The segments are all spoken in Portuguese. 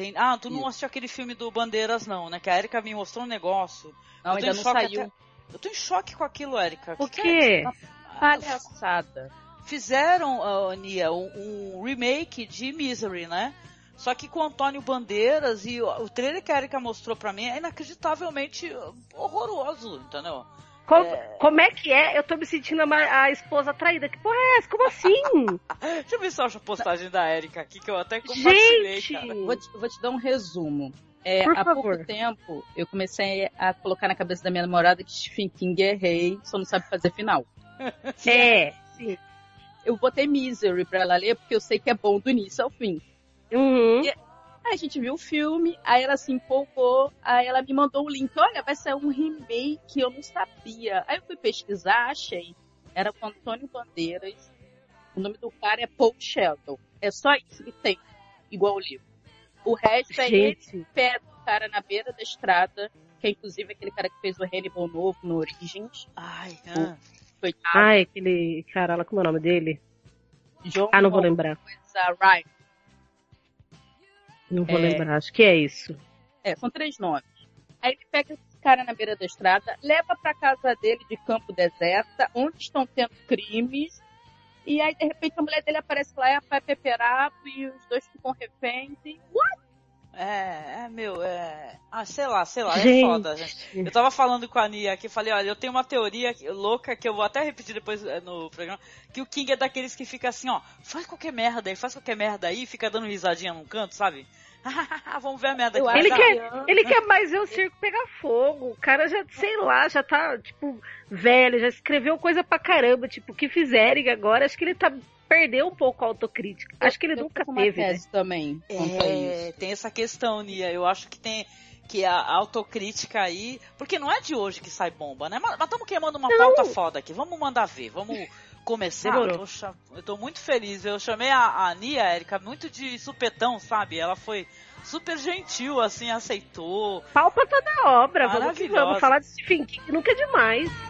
tem. Ah, tu não assistiu aquele filme do Bandeiras, não, né? Que a Erika me mostrou um negócio. Não, ainda não saiu. Até... Eu tô em choque com aquilo, Erika. O que quê? É? Palhaçada. Fizeram, uh, Ania, um, um remake de Misery, né? Só que com Antônio Bandeiras e o, o trailer que a Erika mostrou pra mim é inacreditavelmente horroroso, entendeu? Como é... como é que é? Eu tô me sentindo a, a esposa traída. Que porra é essa? Como assim? Deixa eu ver só a postagem da Erika aqui, que eu até compartilhei, Gente! cara. Vou te, vou te dar um resumo. É, Por há favor. pouco tempo, eu comecei a colocar na cabeça da minha namorada que Stephen King é rei, só não sabe fazer final. É, sim. Eu botei Misery pra ela ler, porque eu sei que é bom do início ao fim. Uhum. Aí a gente viu o filme, aí ela se empolgou, aí ela me mandou o link. Olha, vai ser um remake, eu não sabia. Aí eu fui pesquisar, achei. Era com Antônio Bandeiras. O nome do cara é Paul Sheldon. É só isso que tem, igual o livro. O resto é ele, Gente, pé do cara na beira da estrada, que é inclusive aquele cara que fez o Hannibal novo no Origins. Ai, ah. Coitado. ai, aquele cara lá, como é o nome dele? John Ah, não vou lembrar. Ryan. Não vou É. lembrar, acho que é isso. É, são três nomes. Aí ele pega esse cara na beira da estrada, leva pra casa dele de campo deserta, onde estão tendo crimes. E aí, de repente, a mulher dele aparece lá, é a Pai Peperato, e os dois ficam reféns. E... É, é, meu, é. Ah, sei lá, sei lá, é Gente. foda, gente. Eu tava falando com a Nia aqui, falei, olha, eu tenho uma teoria louca que eu vou até repetir depois é, no programa, que o King é daqueles que fica assim, ó, faz qualquer merda aí, faz qualquer merda aí, fica dando risadinha num canto, sabe? Vamos ver a merda que Ele dar. quer, ele quer mais ver o circo pegar fogo. O cara já, sei lá, já tá, tipo, velho, já escreveu coisa pra caramba. Tipo, o que fizerem agora, acho que ele tá. Perdeu um pouco a autocrítica. Acho que ele Eu nunca teve, né? também a É, tem essa questão, Nia. Eu acho que tem que a autocrítica aí. Porque não é de hoje que sai bomba, né? Mas estamos queimando uma pauta foda aqui. Vamos mandar ver. Vamos começar. Poxa, eu tô muito feliz. Eu chamei a, a Nia, Erika, muito de supetão, sabe? Ela foi super gentil, assim, aceitou. Pau pra toda obra. Vamos vamos. Falar de Stephen King nunca é demais.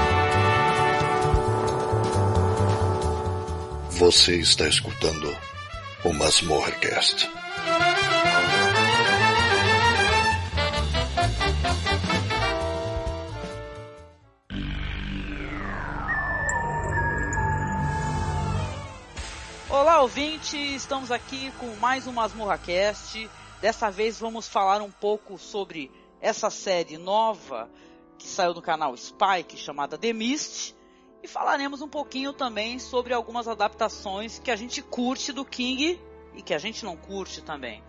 Você está escutando o Masmorrecast. Olá, ouvinte! Estamos aqui com mais um Masmorra Cast. Dessa vez vamos falar um pouco sobre essa série nova que saiu no canal Spike, chamada The Mist. E falaremos um pouquinho também sobre algumas adaptações que a gente curte do King e que a gente não curte também.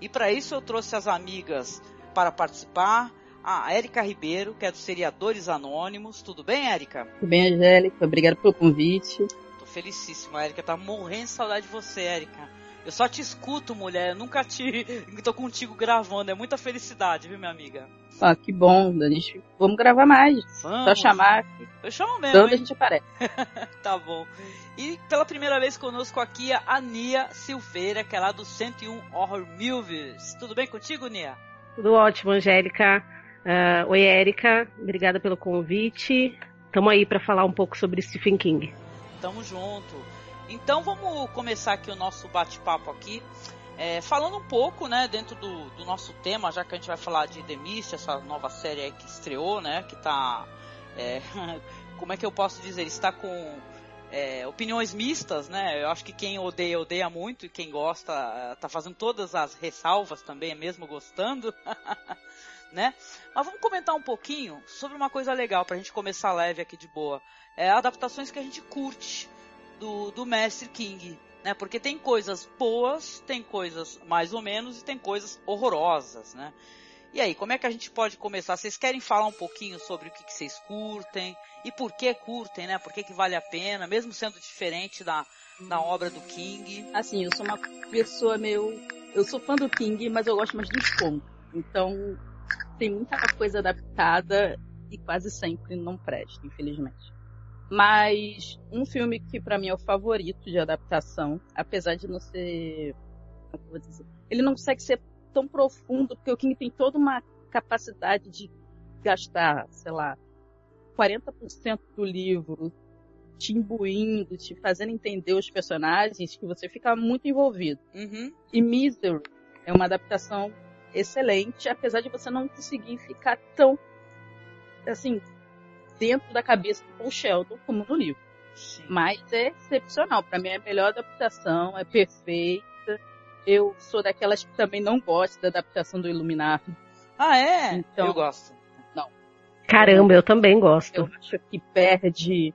E para isso eu trouxe as amigas para participar. A Érica Ribeiro, que é do Seriadores Anônimos. Tudo bem, Érica? Tudo bem, Angélica? Obrigada pelo convite. Tô felicíssima, a Erika tá morrendo de saudade de você, Erika. Eu só te escuto, mulher. Eu nunca te. tô contigo gravando. É muita felicidade, viu, minha amiga? Ah, que bom. A gente... Vamos gravar mais. Só Vamos. chamar. que Eu chamo mesmo, Tanto a gente aparece. Tá bom. E pela primeira vez conosco aqui a Nia Silveira, que é lá do 101 Horror Movies. Tudo bem contigo, Nia? Tudo ótimo, Angélica. Ah, oi, Érica. Obrigada pelo convite. Tamo aí pra falar um pouco sobre Stephen King. Tamo junto. Então vamos começar aqui o nosso bate-papo aqui. é, falando um pouco, né, dentro do, do nosso tema, já que a gente vai falar de The essa nova série que estreou, né, que tá, é, como é que eu posso dizer, está com é, opiniões mistas, né? Eu acho que quem odeia, odeia muito, e quem gosta tá fazendo todas as ressalvas também, mesmo gostando. né? Mas vamos comentar um pouquinho sobre uma coisa legal pra gente começar leve aqui de boa. É adaptações que a gente curte do, do Mestre King. Né? Porque tem coisas boas, tem coisas mais ou menos e tem coisas horrorosas, né? E aí, como é que a gente pode começar? Vocês querem falar um pouquinho sobre o que, que vocês curtem e por que curtem, né? Por que, que vale a pena, mesmo sendo diferente da, da obra do King? Assim, eu sou uma pessoa meio. Eu sou fã do King, mas eu gosto mais dos contos. Então, tem muita coisa adaptada e quase sempre não presta, infelizmente. Mas um filme que para mim é o favorito de adaptação, apesar de não ser. Como eu vou dizer? Ele não consegue ser tão profundo, porque o King tem toda uma capacidade de gastar, sei lá, 40% do livro te imbuindo, te fazendo entender os personagens, que você fica muito envolvido. Uhum. E Misery é uma adaptação excelente, apesar de você não conseguir ficar tão, assim, dentro da cabeça do Paul Sheldon como no livro. Sim. Mas é excepcional. Para mim é a melhor adaptação, é perfeita. Eu sou daquelas que também não gosto da adaptação do Iluminado. Ah, é? Então- Eu gosto. Caramba, eu também gosto. Eu acho que perde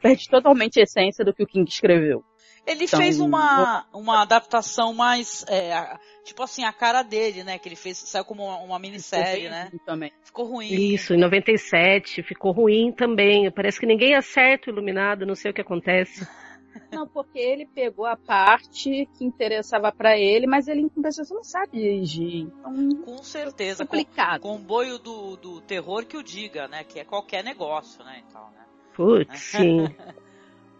perde totalmente a essência do que o King escreveu. Ele Então, fez uma, uma adaptação mais, é, tipo assim, a cara dele, né? Que ele fez, saiu como uma, uma minissérie, né? Também. Ficou ruim. Isso, em 97, ficou ruim também. Parece que ninguém acerta o Iluminado, não sei o que acontece. Não, porque ele pegou a parte que interessava pra ele, mas ele em compensação não sabe dirigir. Então, Com certeza. Com, complicado. comboio do, do terror que o diga, né? Que é qualquer negócio, né? Então, né? Putz, sim.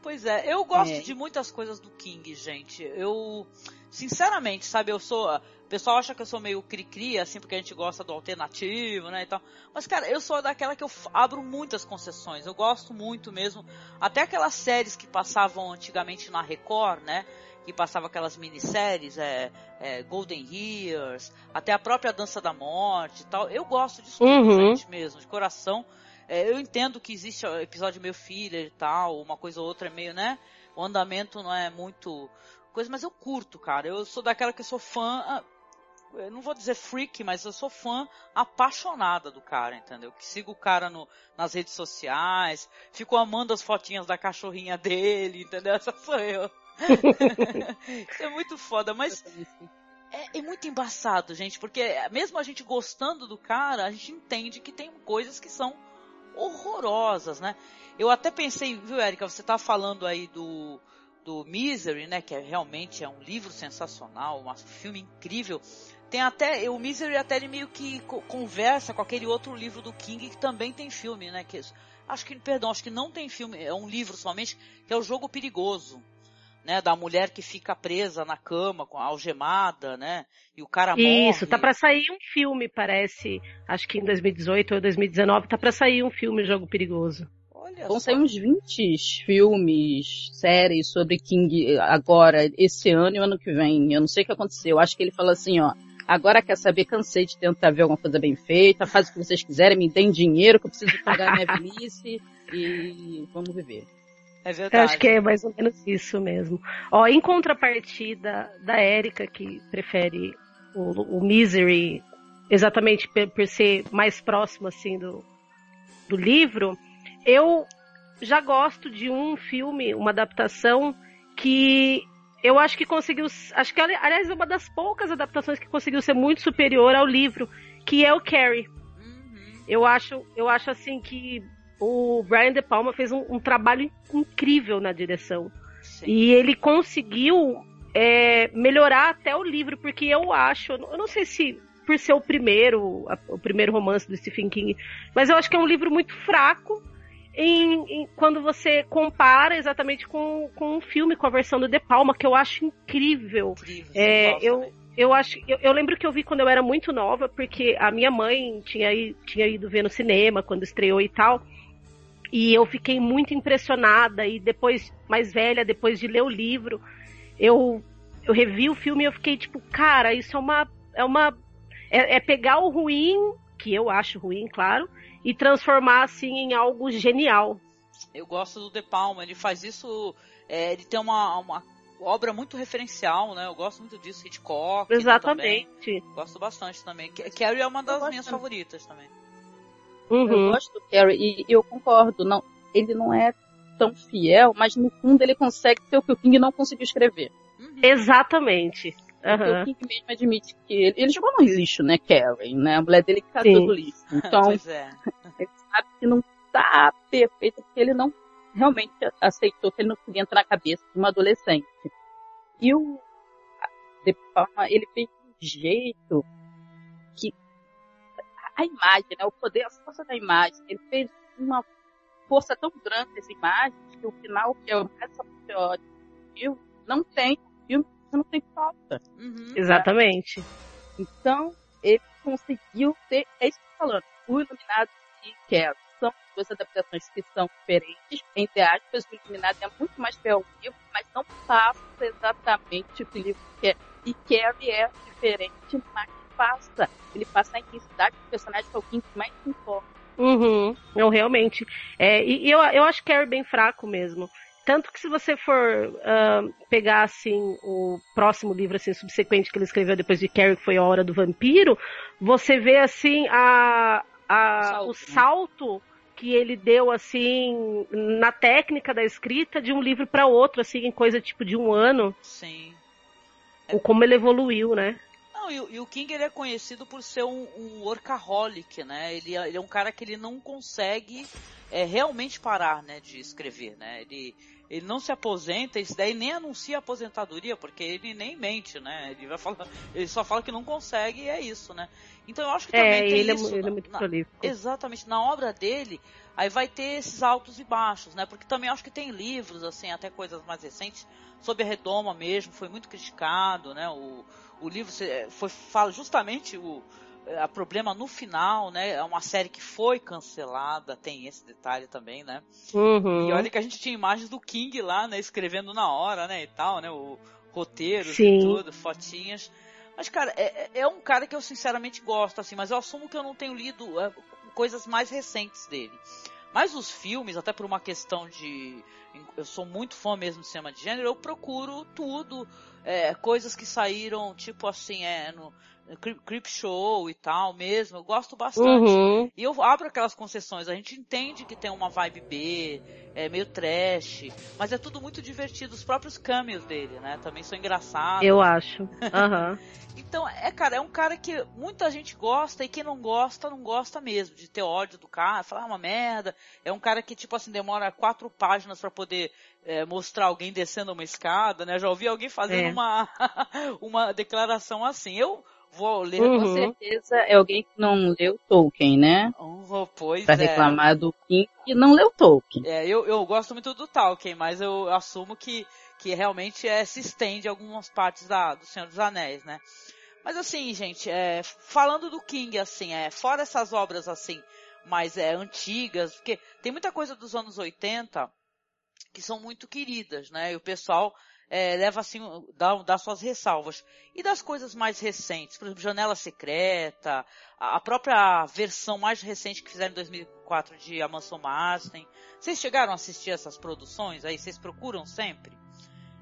Pois é, eu gosto É. de muitas coisas do King, gente. Eu, sinceramente, sabe, eu sou. O pessoal acha que eu sou meio cri-cri, assim, porque a gente gosta do alternativo, né, e tal. Mas, cara, eu sou daquela que eu abro muitas concessões. Eu gosto muito mesmo. Até aquelas séries que passavam antigamente na Record, né? Que passava aquelas minisséries, é, é, Golden Years, até a própria Dança da Morte e tal. Eu gosto disso tudo, Uhum. gente, mesmo, de coração. É, eu entendo que existe episódio meio filler e tal, uma coisa ou outra é meio, né? O andamento não é muito coisa, mas eu curto, cara. Eu sou daquela que eu sou fã, ah, eu não vou dizer freak, mas eu sou fã apaixonada do cara, entendeu? Que sigo o cara no, nas redes sociais, fico amando as fotinhas da cachorrinha dele, entendeu? Essa sou eu. Isso é muito foda, mas é, é muito embaçado, gente, porque mesmo a gente gostando do cara, a gente entende que tem coisas que são horrorosas, né? Eu até pensei, viu, Erika, você tá falando aí do, do Misery, né? Que é, realmente é um livro sensacional, um filme incrível. Tem até, o Misery até ele meio que co- conversa com aquele outro livro do King que também tem filme, né? Que, acho que, perdão, acho que não tem filme, é um livro somente, que é o Jogo Perigoso. Né, da mulher que fica presa na cama, com algemada, né? E o cara morre. Isso, tá pra sair um filme, parece. Acho que em 2018 ou 2019 tá pra sair um filme Jogo Perigoso. Olha Vão sair uns 20 filmes, séries sobre King agora, esse ano e o ano que vem. Eu não sei o que aconteceu. Acho que ele falou assim, ó. Agora quer saber, cansei de tentar ver alguma coisa bem feita, faz o que vocês quiserem, me deem dinheiro que eu preciso pagar minha velhice e vamos viver. É Eu verdade. acho que é mais ou menos isso mesmo. Ó, em contrapartida da Érica, que prefere o, o Misery exatamente por, por ser mais próximo assim do, do livro, eu já gosto de um filme, uma adaptação que eu acho que conseguiu, acho que aliás é uma das poucas adaptações que conseguiu ser muito superior ao livro, que é o Carrie. Uhum. Eu acho, eu acho assim que o Brian De Palma fez um, um trabalho incrível na direção. Sim. E ele conseguiu é, melhorar até o livro, porque eu acho, eu não sei se por ser o primeiro, o primeiro romance do Stephen King, mas eu acho que é um livro muito fraco em, em- quando você compara exatamente com, com um filme, com a versão do De Palma, que eu acho incrível. Incrível. É, eu- também. Eu acho, eu, eu lembro que eu vi quando eu era muito nova, porque a minha mãe tinha, tinha ido ver no cinema quando estreou e tal. E eu fiquei muito impressionada. E depois, mais velha, depois de ler o livro, eu, eu revi o filme e eu fiquei tipo, cara, isso é uma. É uma. É, é pegar o ruim, que eu acho ruim, claro, e transformar assim em algo genial. Eu gosto do De Palma, ele faz isso, é, ele tem uma, uma obra muito referencial, né? Eu gosto muito disso, Hitchcock. Exatamente. Gosto bastante também. Carrie é uma das minhas também. favoritas também. Eu Uhum. gosto do Carrie e eu concordo. Não, ele não é tão fiel, mas no fundo ele consegue ser o que o King não conseguiu escrever. Uhum. Exatamente. Aham. o King mesmo admite que ele, ele jogou no lixo, né, Carrie, né? A mulher dele que catou Sim. do lixo. Então, Pois é. ele sabe que não tá perfeito, porque ele não realmente aceitou que ele não podia entrar na cabeça de uma adolescente. E o De Palma, ele fez de um jeito que a imagem, né, o poder, a força da imagem, ele fez uma força tão grande nessa imagem que o final, que é o mais apoteótico do filme, não tem filme, você não tem falta. Uhum. Exatamente. Então, ele conseguiu ter, é isso que eu tô falando, o Iluminado e Carol são duas adaptações que são diferentes, entre aspas, o Iluminado é muito mais fiel ao livro, mas não passa exatamente o que o livro quer. E Carrie é diferente, mas passa. Ele passa a intensidade do personagem que é o que mais importa. Uhum. Não, realmente. É, e e eu, eu acho Carrie bem fraco mesmo. Tanto que se você for ah, pegar assim o próximo livro assim subsequente que ele escreveu depois de Carrie, que foi a Hora do Vampiro, você vê assim a, a Salto, o né? salto que ele deu assim na técnica da escrita de um livro para outro assim em coisa tipo de um ano, Sim. o como ele evoluiu, né? Não, e, o- e o King ele é conhecido por ser um, um workaholic, né? Ele, é- ele é um cara que ele não consegue é, realmente parar, né, de escrever, né? Ele, ele não se aposenta, isso daí nem anuncia aposentadoria, porque ele nem mente, né? Ele vai falar, ele só fala que não consegue e é isso, né? Então eu acho que também É, tem ele é, isso mu- ele é muito na- prolífico. Exatamente, na obra dele, aí vai ter esses altos e baixos, né? Porque também acho que tem livros, assim, até coisas mais recentes, sobre a redoma mesmo, foi muito criticado, né? O, o livro foi, fala justamente o a problema no final, né? É uma série que foi cancelada, tem esse detalhe também, né? Uhum. E olha que a gente tinha imagens do King lá, né? Escrevendo na hora, né? E tal, né? O roteiro e tudo, fotinhas. Mas, cara, é, é- é um cara que eu sinceramente gosto, assim, mas eu assumo que eu não tenho lido é, coisas mais recentes dele. Mas os filmes, até por uma questão de. Eu sou muito fã mesmo de cinema de gênero, eu procuro tudo. é, coisas que saíram, tipo assim, é, no Creep Show e tal mesmo. Eu gosto bastante. Uhum. E eu abro aquelas concessões, a gente entende que tem uma vibe B, é meio trash, mas é tudo muito divertido, os próprios cameos dele, né? Também são engraçados. Eu acho. Aham. Então, é, cara, é um cara que muita gente gosta e quem não gosta, não gosta mesmo, de ter ódio do cara, falar "Ah, uma merda. É um cara que, tipo assim, demora quatro páginas pra poder é, mostrar alguém descendo uma escada, né? Já ouvi alguém fazendo É. uma, uma declaração assim. Eu vou ler Uhum. Com certeza é alguém que não leu Tolkien, né? Oh, pois Pra é. reclamar do King e não leu Tolkien. É, eu, eu gosto muito do Tolkien, mas eu assumo que, que realmente é, se estende algumas partes da, do Senhor dos Anéis, né? Mas assim, gente, é, falando do King, assim, é, fora essas obras assim, mais é, antigas, porque tem muita coisa dos anos 80 que são muito queridas, né? E o pessoal é, leva assim, dá, dá suas ressalvas. E das coisas mais recentes, por exemplo, Janela Secreta, a, a própria versão mais recente que fizeram em 2004 de Amazon Masten. Vocês chegaram a assistir essas produções aí? Vocês procuram sempre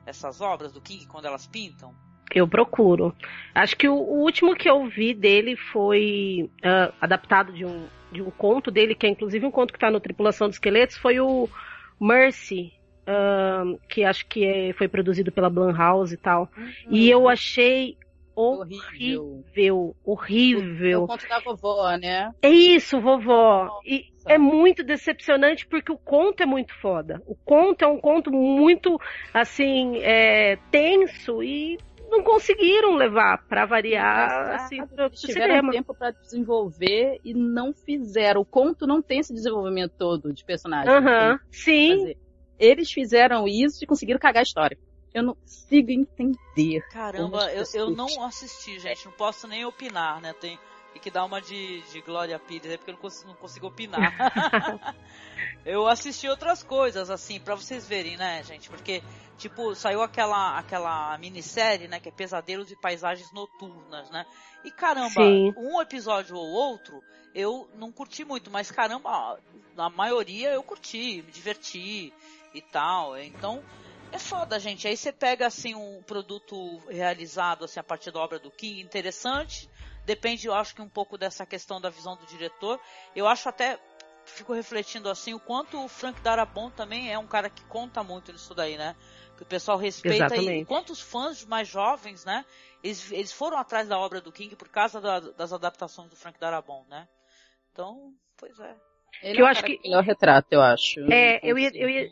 essas obras do King quando elas pintam? Eu procuro. Acho que o, o último que eu vi dele foi ah, adaptado de um, de um conto dele, que é inclusive um conto que está no Tripulação dos Esqueletos, foi o Mercy, ah, que acho que é- foi produzido pela Blumhouse e tal. E eu achei Horrível. horrível, o conto da vovó, né? É isso, vovó. E Nossa. é muito decepcionante porque o conto é muito foda. O conto é um conto muito, assim, é, tenso e não conseguiram levar pra variar, assim, pro, Eles pro tiveram cinema. tempo pra desenvolver e não fizeram. O conto não tem esse desenvolvimento todo de personagem. Que sim. fazer. Eles fizeram isso e conseguiram cagar a história. Eu não consigo entender. Caramba, eu, eu não assisti, gente. Não posso nem opinar, né? Tem, tem que dar uma de, de Glória Pires aí, porque eu não consigo, não consigo opinar. eu assisti outras coisas, assim, pra vocês verem, né, gente? Porque, tipo, saiu aquela, aquela minissérie, né? Que é Pesadelos e Paisagens Noturnas, né? E caramba, Sim. um episódio ou outro, eu não curti muito, mas caramba, na maioria eu curti, me diverti e tal. Então, é foda, gente. Aí você pega assim um produto realizado assim a partir da obra do King, interessante. Depende, eu acho que um pouco dessa questão da visão do diretor. Eu acho até fico refletindo assim o quanto o Frank Darabont também é um cara que conta muito nisso daí, né? Que o pessoal respeita Exatamente. e quantos fãs mais jovens, né? Eles, eles foram atrás da obra do King por causa da- das adaptações do Frank Darabont, né? Então, pois é. Ele Que eu é o acho cara que- melhor retrato, eu acho. É, eu ia- eu ia-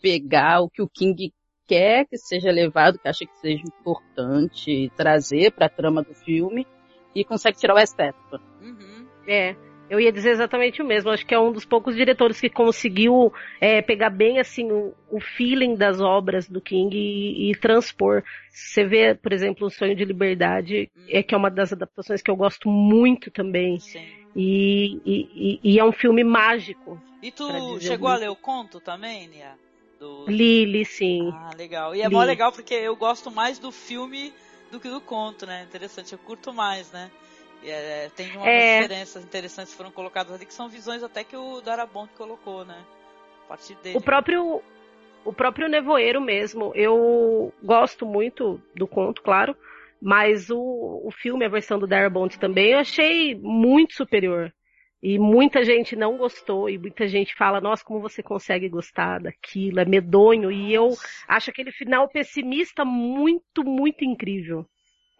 pegar o que o King quer que seja levado, que acha que seja importante, trazer pra trama do filme e consegue tirar o estético. Uhum. É, eu ia dizer exatamente o mesmo. Acho que é um dos poucos diretores que conseguiu é, pegar bem assim o, o feeling das obras do King e, e transpor. Você vê, por exemplo, o Sonho de Liberdade, é que é uma das adaptações que eu gosto muito também. Sim. E, e- e- é um filme mágico. E tu chegou a ler o conto também, Nia? Do... Lily, sim. Ah, legal. E é Li. mó legal porque eu gosto mais do filme do que do conto, né? Interessante, eu curto mais, né? E, é, tem umas É. diferenças interessantes que foram colocadas ali, que são visões até que o Darabont colocou, né? A partir dele. O próprio o próprio Nevoeiro mesmo, eu gosto muito do conto, claro, mas o, o filme, a versão do Darabont também, eu achei muito superior. E muita gente não gostou, e muita gente fala, nossa, como você consegue gostar daquilo, é medonho, e eu acho aquele final pessimista muito, muito incrível.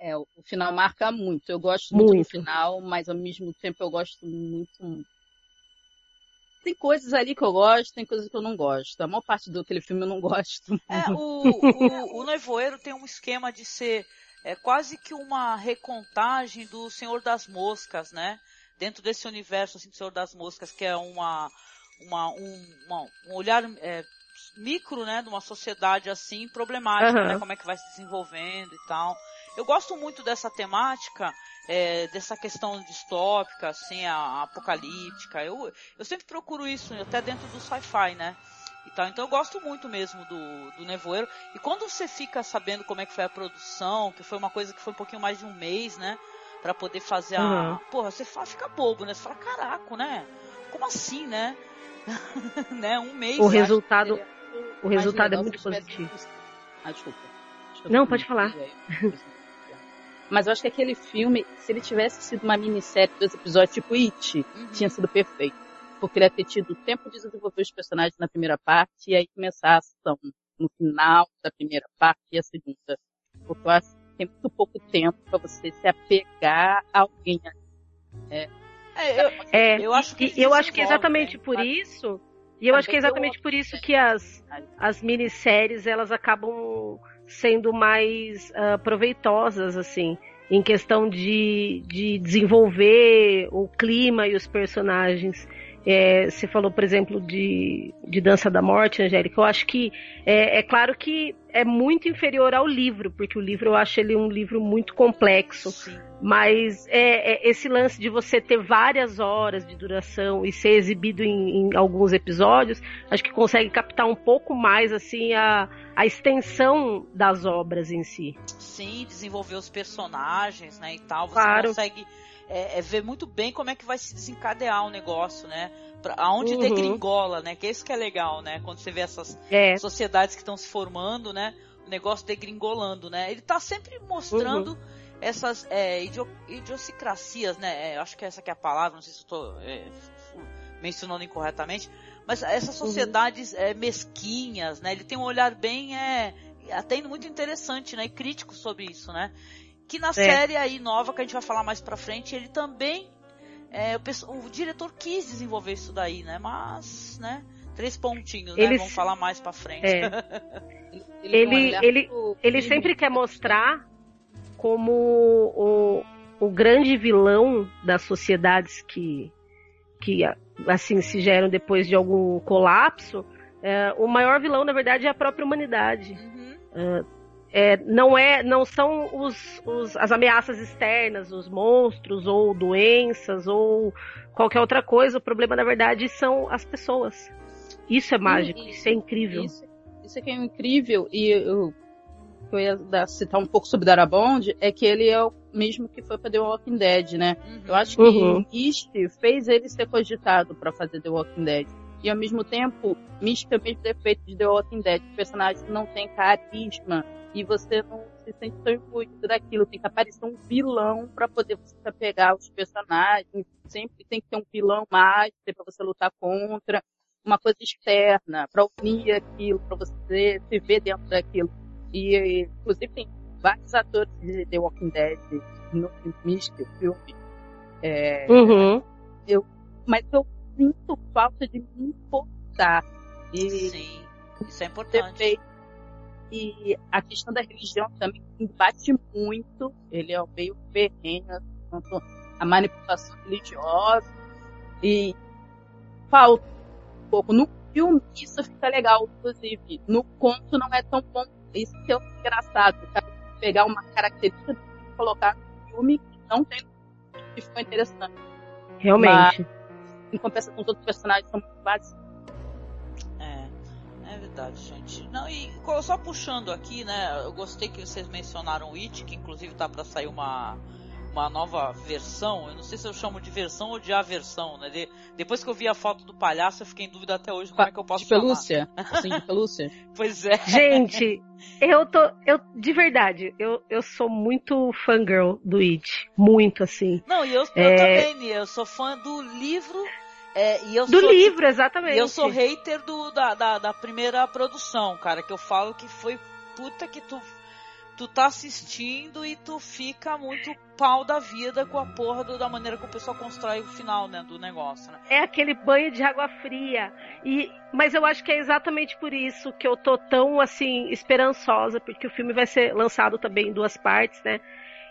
É, o final marca muito. Eu gosto muito, Muito. do final, mas ao mesmo tempo eu gosto muito. Tem coisas ali que eu gosto, tem coisas que eu não gosto. A maior parte do aquele filme eu não gosto. É, o, o, o Nevoeiro tem um esquema de ser é, quase que uma recontagem do Senhor das Moscas, né? Dentro desse universo assim, do Senhor das Moscas, que é uma, uma, um, uma- um olhar é, micro, né? De uma sociedade assim problemática, Aham. né? Como é que vai se desenvolvendo e tal. Eu gosto muito dessa temática, é, dessa questão distópica, assim, a, a apocalíptica. Eu, eu sempre procuro isso, até dentro do sci-fi, né? E tal. Então eu gosto muito mesmo do, do Nevoeiro. E quando você fica sabendo como é que foi a produção, que foi uma coisa que foi um pouquinho mais de um mês, né? Pra poder fazer a. Uhum. Porra, você fala, fica bobo, né? Você fala, caraca, né? Como assim, né? né? Um mês. O resultado, Seria o resultado é muito se tivesse- positivo. Ah, desculpa. Eu Não, pode falar. Mas eu acho que aquele filme, se ele tivesse sido uma minissérie de dois episódios tipo It, Uhum. tinha sido perfeito. Porque ele ia ter tido tempo de desenvolver os personagens na primeira parte e aí começar a ação no final da primeira parte e a segunda. Porque eu acho tem muito pouco tempo para você se apegar a alguém. É, eu, É, Eu acho que eu acho que exatamente né? por isso, e eu acho que é exatamente por isso que as, as minisséries elas acabam sendo mais ah, proveitosas, assim, em questão de, de desenvolver o clima e os personagens. É, você falou, por exemplo, de, de Dança da Morte, Angélica. Eu acho que é, é claro que é muito inferior ao livro, porque o livro eu acho ele um livro muito complexo. sim. Mas é, é esse lance de você ter várias horas de duração e ser exibido em, em alguns episódios, acho que consegue captar um pouco mais assim a, a extensão das obras em si. Sim, desenvolver os personagens, né, e tal. Você Claro. consegue é, é, ver muito bem como é que vai se desencadear o negócio, né? Pra, aonde Uhum. degringola, né? Que é isso que é legal, né? Quando você vê essas É, sociedades que estão se formando, né? Negócio degringolando, né? Ele tá sempre mostrando Uhum. essas é, idio, idiosincrasias, né? É, eu acho que essa que é a palavra, não sei se eu tô é, mencionando incorretamente, mas essas Uhum. sociedades é, mesquinhas, né? Ele tem um olhar bem é, até muito interessante, né? E crítico sobre isso, né? Que na série aí nova que a gente vai falar mais pra frente, ele também é, o, o diretor quis desenvolver isso daí, né? Mas, né? Três pontinhos, né? Ele Vamos falar mais pra frente. é. Ele, Ele- ele- ele sempre quer mostrar como o, o grande vilão das sociedades que, que assim se geram depois de algum colapso. é, o maior vilão, na verdade, é a própria humanidade. Uhum. É, não é, não são os, os- as ameaças externas, os monstros ou doenças ou qualquer outra coisa. O problema, na verdade, são as pessoas. Isso é mágico, e- isso é incrível. Isso, isso é que é incrível e eu, que eu ia dar, citar um pouco sobre Darabond é que ele é o mesmo que foi para The Walking Dead, né? Uhum. Eu acho que Uhum. Mist fez ele ser cogitado para fazer The Walking Dead. E ao mesmo tempo, Mist tem o mesmo defeito de The Walking Dead. Os personagens não têm carisma e você não se sente tão envolvido daquilo. Tem que aparecer um vilão para poder você se apegar aos personagens. Sempre tem que ter um vilão mais para você lutar contra. Uma coisa externa para unir aquilo, para você se ver dentro daquilo. E, inclusive, tem vários atores de The Walking Dead no Mist, filme. É, Uhum. mas eu sinto falta de me importar. E Sim, isso é importante. E a questão da religião também bate muito. Ele é meio ferrenho, quanto a manipulação religiosa. E falta pouco. No filme, isso fica legal, inclusive. No conto, não é tão bom. Isso que é engraçado. Tá? Pegar uma característica e colocar no filme que não tem. Que ficou interessante. Realmente. Em compensação, todos os personagens são muito básicos. É, é verdade, gente. Não, e só puxando aqui, né? Eu gostei que vocês mencionaram o It, que inclusive tá pra sair uma, uma nova versão. Eu não sei se eu chamo de versão ou de aversão, né? De- depois que eu vi a foto do palhaço, eu fiquei em dúvida até hoje como é que eu posso de chamar. pelúcia? Assim, de pelúcia? Pois é. Gente, eu tô. Eu, de verdade, eu, eu sou muito fangirl do It. Muito, assim. Não, e eu, eu É. também, Nia, eu sou fã do livro. é, e eu Do sou, livro, exatamente. Eu sou hater do, da, da, da primeira produção, cara, que eu falo que foi puta que tu, tu tá assistindo e tu fica muito pau da vida com a porra do- da maneira que o pessoal constrói o final, né, do negócio, né? É aquele banho de água fria. E, mas eu acho que é exatamente por isso que eu tô tão assim esperançosa, porque o filme vai ser lançado também em duas partes, né?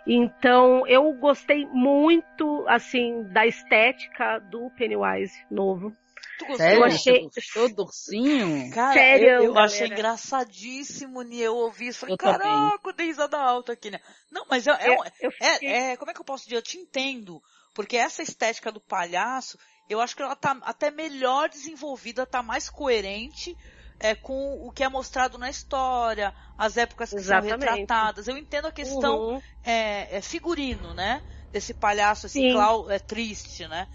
Então eu gostei muito assim da estética do Pennywise novo. Tu gostou? Sério? Eu achei- Você gostou do ursinho? Cara, Sério, eu, eu achei engraçadíssimo, Nia, eu ouvi isso, falei, Eu também. caraca, eu dei risada alta aqui, né? Não, mas é, é, Eu, eu fiquei- É, é, como é que eu posso dizer? Eu te entendo. Porque essa estética do palhaço, eu acho que ela tá até melhor desenvolvida, tá mais coerente é, com o que é mostrado na história, as épocas que Exatamente. são retratadas. Eu entendo a questão Uhum. é, é figurino, né? Desse palhaço, esse clau é triste, né?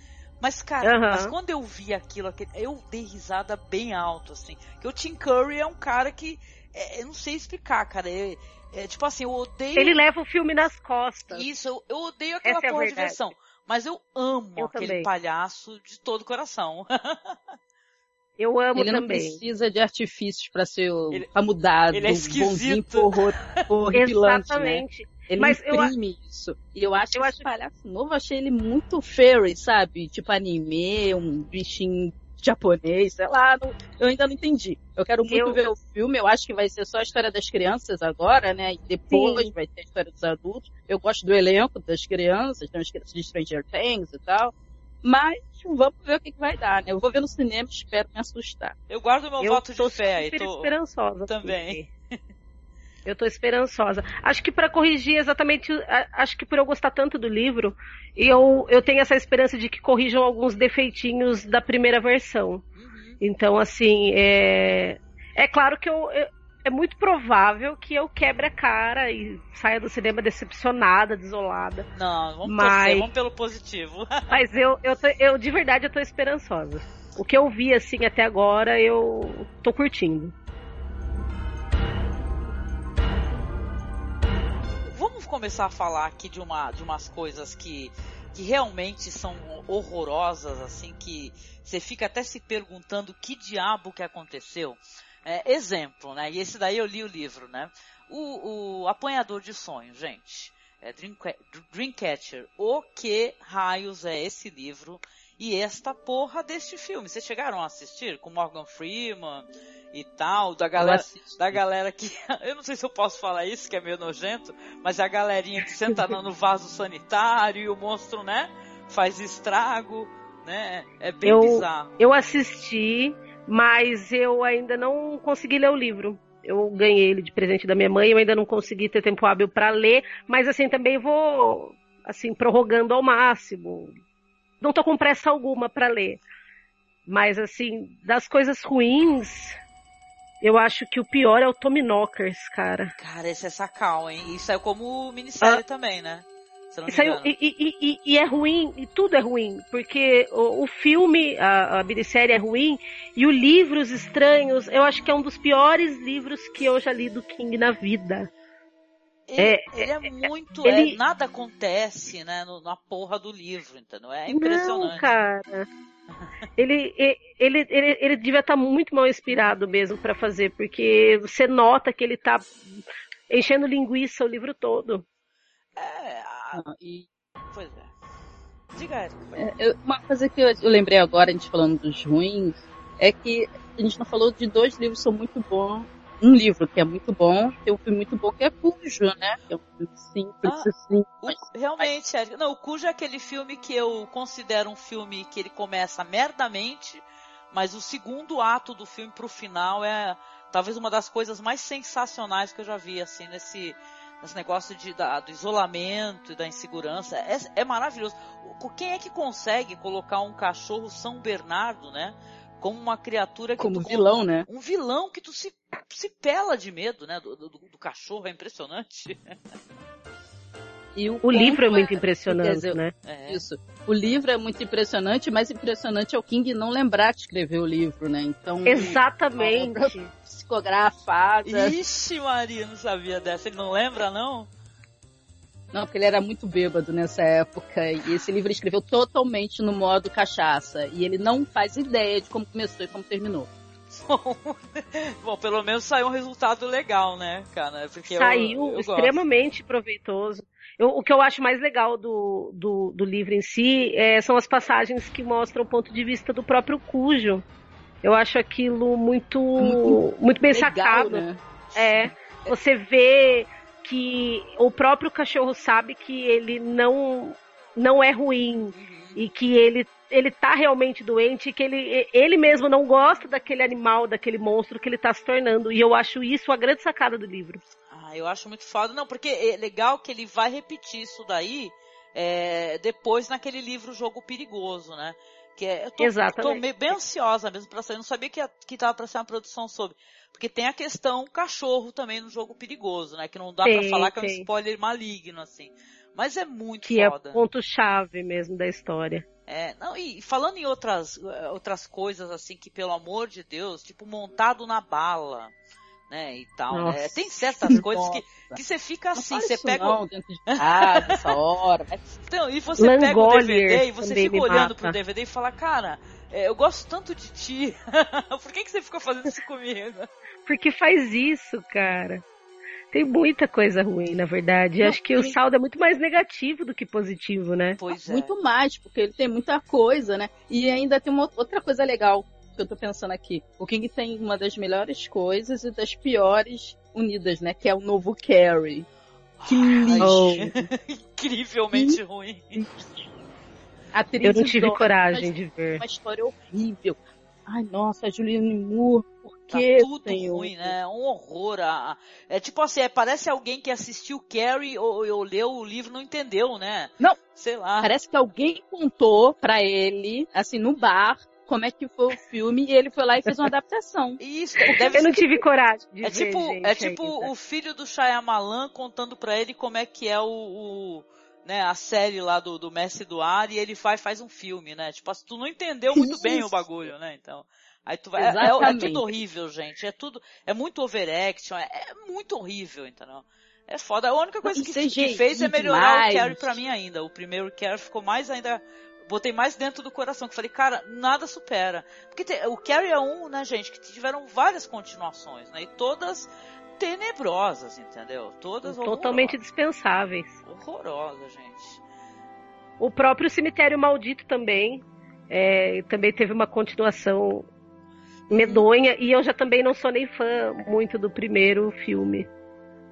Mas, cara, mas quando eu vi aquilo, eu dei risada bem alto, assim. Porque o Tim Curry é um cara que, é, eu não sei explicar, cara. É, é, tipo assim, eu odeio Ele leva o filme nas costas. isso, eu, eu odeio aquela Essa é porra de versão. Mas eu amo Eu aquele também. palhaço de todo o coração. Eu amo Ele não também. precisa de artifícios pra ser Ele- pra mudar ele é do bonzinho esquisito. pro horror- pro né? Ele Mas eu imprime isso. E eu acho eu acho- esse palhaço novo, eu achei ele muito fairy, sabe? Tipo anime, um bichinho japonês, sei lá. não- eu ainda não entendi. Eu quero muito Eu- ver o filme. Eu acho que vai ser só a história das crianças agora, né? E depois Sim. vai ter a história dos adultos. Eu gosto do elenco das crianças, tem as crianças de Stranger Things e tal. Mas vamos ver o que, que vai dar, né? Eu vou ver no cinema e espero me assustar. Eu guardo meu Eu voto tô de fé aí. super Tô... esperançosa. Também. Eu tô esperançosa. Acho que para corrigir exatamente, acho que por eu gostar tanto do livro, eu, eu tenho essa esperança de que corrijam alguns defeitinhos da primeira versão. Uhum. Então, assim, é, é claro que eu, eu- é muito provável que eu quebre a cara e saia do cinema decepcionada, desolada. Não, vamos Mas- torcer, vamos pelo positivo. Mas eu, eu, tô- eu, de verdade, eu tô esperançosa. O que eu vi, assim, até agora, eu tô curtindo. Vamos começar a falar aqui de, uma, de umas coisas que, que realmente são horrorosas, assim, que você fica até se perguntando que diabo que aconteceu. É, exemplo, né? E esse daí eu li o livro, né? O, o Apanhador de Sonhos, gente. É Dreamca- Dreamcatcher. O que raios é esse livro e esta porra deste filme? Vocês chegaram a assistir com Morgan Freeman e tal, da galera da galera que. Eu não sei se eu posso falar isso, que é meio nojento, mas a galerinha que senta no no vaso sanitário e o monstro, né? Faz estrago, né? É bem Eu- bizarro. Eu assisti, mas eu ainda não consegui ler o livro. Eu ganhei ele de presente da minha mãe, eu ainda não consegui ter tempo hábil para ler, mas assim também vou assim prorrogando ao máximo. Não tô com pressa alguma para ler. Mas assim, das coisas ruins, Eu acho que o pior é o Tommy Knockers, cara. Cara, esse é sacal, hein? Isso é como minissérie Ah. também, né? Saiu, e, e- e- e é ruim, e tudo é ruim, porque o, o filme, a, a minissérie é ruim, e o livro Os Estranhos, eu acho que é um dos piores livros que eu já li do King na vida. Ele é- ele é muito. ele- é, nada acontece, né? no- na porra do livro, entendeu? É Não, impressionante. cara. Ele, ele, ele, ele devia estar muito mal inspirado mesmo pra fazer, porque você nota que ele tá enchendo linguiça o livro todo. É, a- Ah, e pois é. Diga. É, eu- uma coisa que eu, eu lembrei agora, a gente falando dos ruins, é que a gente não falou de dois livros que são muito bons. Um livro que é muito bom, tem um filme muito bom que é Cujo, né? Que é um filme simples, Ah, assim. O- mas- realmente, Érico. Não, o Cujo é aquele filme que eu considero um filme que ele começa merdamente, mas o segundo ato do filme pro final é talvez uma das coisas mais sensacionais que eu já vi, assim, nesse, nesse negócio de, da- do isolamento e da insegurança. É, é maravilhoso. O- Quem é que consegue colocar um cachorro São Bernardo, né? Como uma criatura que Como tu- vilão, né? um vilão que tu se, se pela de medo, né? Do, do- do cachorro, é impressionante. E O livro é muito quer impressionante, dizer, né? É. Isso. O livro é muito impressionante, mas impressionante é o King não lembrar de escrever o livro, né? Então, Exatamente. psicografada. Ixi, Maria, não sabia dessa. Ele não lembra, não? Não, porque ele era muito bêbado nessa época. E esse livro ele escreveu totalmente no modo cachaça. E ele não faz ideia de como começou e como terminou. Bom, pelo menos saiu um resultado legal, né, cara? Porque eu- Saiu eu, gosto. extremamente proveitoso. Eu- o que eu acho mais legal do, do, do livro em si é, são as passagens que mostram o ponto de vista do próprio Cujo. Eu acho aquilo muito, muito bem Legal, sacado. né? É, você vê que o próprio cachorro sabe que ele não não é ruim e que ele ele tá realmente doente e que ele ele mesmo não gosta daquele animal, daquele monstro que ele tá se tornando. E eu acho isso a grande sacada do livro. Ah, eu acho muito foda. Não, porque é legal que ele vai repetir isso daí é, depois naquele livro Jogo Perigoso, né? Que é, eu tô, tô meio, bem ansiosa mesmo pra sair. Eu não sabia que, que tava pra ser uma produção sobre. Porque tem a questão cachorro também no Jogo Perigoso, né? Que não dá pra Tem, falar que é um spoiler maligno, assim. Mas é muito Que é foda. o ponto-chave mesmo da história. É, não, e falando em outras, eh, outras coisas assim que, pelo amor de Deus, tipo, montado na bala, né, e tal, né? Nossa. Tem certas coisas que, que você fica assim, você pega. não, dentro de casa, essa hora. Então, e você pega o Langolier DVD e você fica olhando mata. pro DVD e fala, cara, é, eu gosto tanto de ti. Por que, que você ficou fazendo isso comigo? Porque faz isso, cara. Tem muita coisa ruim, na verdade. Não, acho que o saldo é muito mais negativo do que positivo, né? Pois é. Muito mais, porque ele tem muita coisa, né? E ainda tem uma outra coisa legal que eu tô pensando aqui. O King tem uma das melhores coisas e das piores unidas, né? Que é o novo Carrie. Que lixo. Incrivelmente ruim. Atriz Eu não tive coragem mas de ver. Uma história horrível. Ai, nossa, a Julianne Moore, por Tá que, tudo Senhor? ruim, né? É Um horror. a- a- É tipo assim, é, parece alguém que assistiu Carrie ou, ou leu o livro e não entendeu, né? Não. Sei lá. Parece que alguém contou pra ele, assim, no bar, como é que foi o filme, e ele foi lá e fez uma adaptação. Isso, deve Eu não ser- tive coragem de É ver, tipo, gente, é tipo ainda. o filho do Shyamalan contando pra ele como é que é o, o, né, a série lá do, do Mestre do Ar e ele vai faz um filme, né? Tipo, assim, tu não entendeu muito bem o Isso. bagulho, né? Então, aí tu vai, é, é- é, tudo horrível, gente. É tudo, é muito overaction, é, é muito horrível, entendeu? É foda. A única coisa que, que fez é melhorar demais. o Carrie pra mim ainda. O primeiro Carrie ficou mais ainda botei mais dentro do coração, que falei, cara, nada supera. Porque te- o Carrie é um, né, gente, que tiveram várias continuações, né? E todas tenebrosas, entendeu? Todas Totalmente dispensáveis. horrorosas, gente. O próprio Cemitério Maldito também. é, também teve uma continuação medonha. E eu já também não sou nem fã muito do primeiro filme.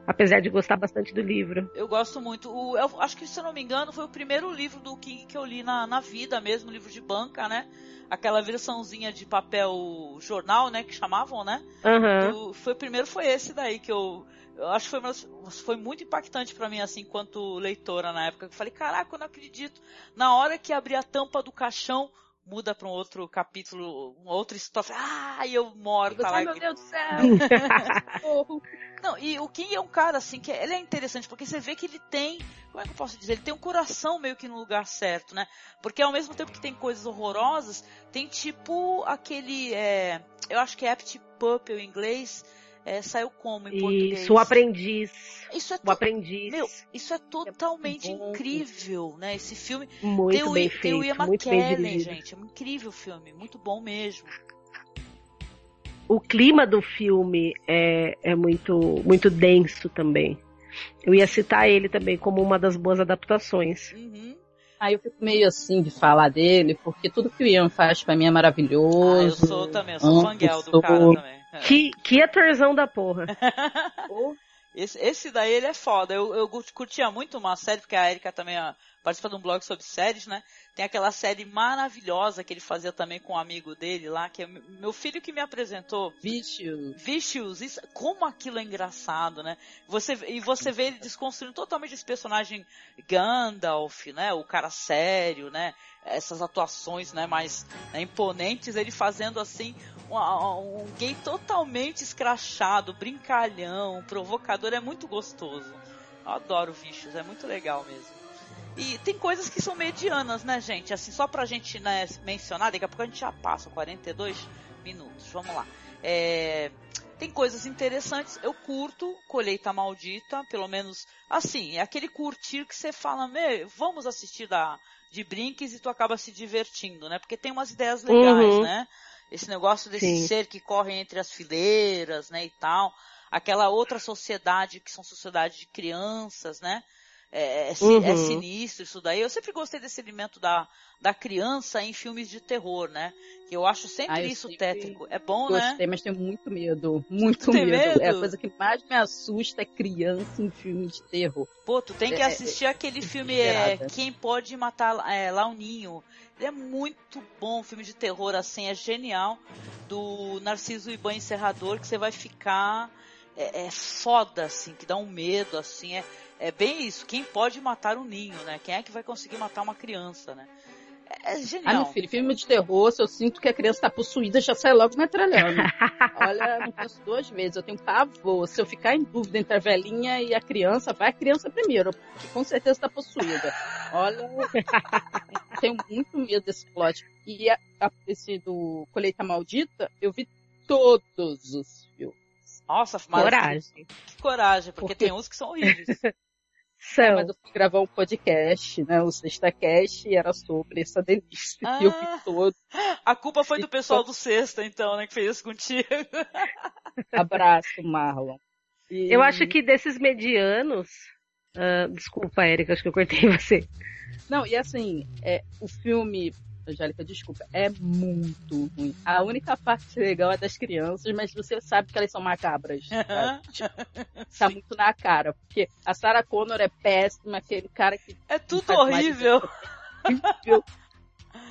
Apesar de gostar bastante do livro. Eu gosto muito. O, eu acho que, se eu não me engano, foi o primeiro livro do King que eu li na, na vida mesmo, livro de banca, né? Aquela versãozinha de papel jornal, né? Que chamavam, né? Aham. O- foi o primeiro foi esse daí que eu eu acho que foi, uma foi muito impactante pra mim assim enquanto leitora na época. Eu falei, caraca, eu não acredito. Na hora que abri a tampa do caixão, muda para um outro capítulo, uma outra história. Ah, eu moro. Tá ai, meu Deus do céu! Não, e o King é um cara assim que ele é interessante porque você vê que ele tem, como é que eu posso dizer, ele tem um coração meio que no lugar certo, né? Porque ao mesmo tempo que tem coisas horrorosas, tem tipo aquele, é, eu acho que é Apt Pup em inglês, é, saiu como em português? Isso, o aprendiz. Isso é O aprendiz. Meu, isso é totalmente bom. incrível, né? Esse filme muito tem o, bem tem feito, o Ian muito bem McKellen, dirigido. gente. É um incrível filme, muito bom mesmo. O clima do filme é, é muito, muito denso também. Eu ia citar ele também como uma das boas adaptações. Uhum. Aí eu fico meio assim de falar dele, porque tudo que o Ian faz pra mim é Ah, maravilhoso. eu sou também, eu sou Amo, fanguel do cara também. É. Que, que atorzão da porra. Esse, esse daí ele é foda. Eu, eu curtia muito uma série, porque a Erika também ó, participa de um blog sobre séries, né? Tem aquela série maravilhosa que ele fazia também com um amigo dele lá, que é meu filho que me apresentou. Bicho. Vicious, isso, como aquilo é engraçado, né? Você, e você vê ele desconstruindo totalmente esse personagem Gandalf, né? O cara sério, né? Essas atuações, né? Mais né, imponentes, ele fazendo assim um, um gay totalmente escrachado, brincalhão, provocador, é muito gostoso. Eu adoro Vicious, é muito legal mesmo. E tem coisas que são medianas, né, gente? Assim, só pra gente né, mencionar, daqui a pouco a gente já passa 42 minutos. Vamos lá. É, tem coisas interessantes. Eu curto Colheita Maldita, pelo menos assim, é aquele curtir que você fala, meu, vamos assistir da, de Brinques e tu acaba se divertindo, né? Porque tem umas ideias legais, Uhum. né? Esse negócio desse Sim. ser que corre entre as fileiras, né, e tal. Aquela outra sociedade que são sociedade de crianças, né? É, é, si- Uhum. é sinistro isso daí. Eu sempre gostei desse elemento da, da criança em filmes de terror, né? Que eu acho sempre Ah, eu isso sempre tétrico. É bom, né? Gostei, mas tenho muito medo. Muito Tem medo. É medo? a coisa que mais me assusta é criança em filme de terror. Pô, tu tem que É, é, assistir aquele filme é. Quem Pode Matar é, Lá o Ninho. Ele é muito bom, um filme de terror assim, é genial. Do Narciso Iban Encerrador, que você vai ficar é, é foda, assim, que dá um medo, assim. É, é bem isso. Quem pode matar o ninho, né? Quem é que vai conseguir matar uma criança, né? É, é Ah, meu genial. filho, filme de terror, se eu sinto que a criança tá possuída, já sai logo metralhando. Olha, não penso duas vezes, eu tenho pavor. Se eu ficar em dúvida entre a velhinha e a criança, vai a criança primeiro, porque com certeza tá possuída. Olha, tenho muito medo desse plot. E a, a- esse do Colheita Maldita, eu vi todos os filmes. Nossa, mas Coragem. que coragem, porque Porque- tem uns que são horríveis. São. Mas eu fui gravar um podcast, né? O Sexta Cast, e era sobre essa delícia. E eu vi Ah. todo. A culpa foi do pessoal do Sexta, então, né? Que fez isso contigo. Abraço, Marlon. E- Eu acho que desses medianos. ah, desculpa, Érica, acho que eu cortei você. Não, e assim, é, o filme, Angélica, desculpa, é muito ruim. A única parte legal é das crianças, mas você sabe que elas são macabras. Tipo, tá muito na cara. Porque a Sarah Connor é péssima, aquele cara que É tudo mais horrível. horrível.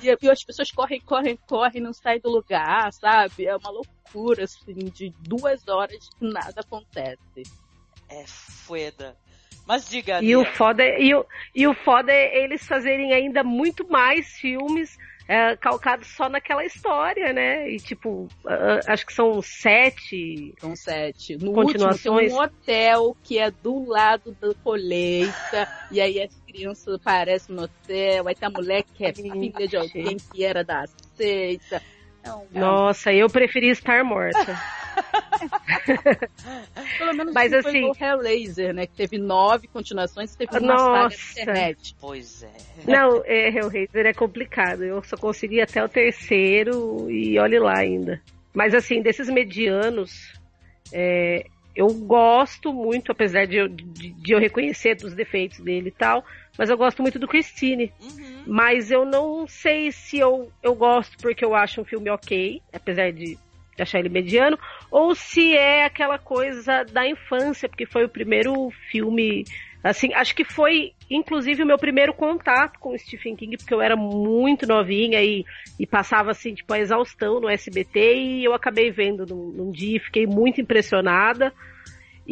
E, e as pessoas correm, correm, correm, não saem do lugar, sabe? É uma loucura, assim, de duas horas que nada acontece. É fueda. Mas diga, E o foda, é- e o, e o foda é eles fazerem ainda muito mais filmes é, calcados só naquela história, né? E tipo, acho que são sete. São sete. No último tem Continuações. um hotel que é do lado da colheita, e aí as crianças aparecem no hotel, aí tem a mulher que é filha de alguém que era da seita. É um- Nossa, eu preferi estar morta. Pelo menos Mas assim, foi igual Hellraiser, né? Que teve nove continuações e teve uma saga na Nossa. internet. Pois é. Não, é, Hellraiser é complicado. Eu só consegui até o terceiro e olhe lá ainda. Mas assim, desses medianos, é, eu gosto muito, apesar de eu, de, de eu reconhecer dos defeitos dele e tal, mas eu gosto muito do Christine. Uhum. Mas eu não sei se eu, eu gosto porque eu acho um filme ok, apesar de achar ele mediano, ou se é aquela coisa da infância, porque foi o primeiro filme, assim, acho que foi inclusive o meu primeiro contato com Stephen King, porque eu era muito novinha e, e passava assim, tipo, a exaustão no SBT e eu acabei vendo num, num dia e fiquei muito impressionada.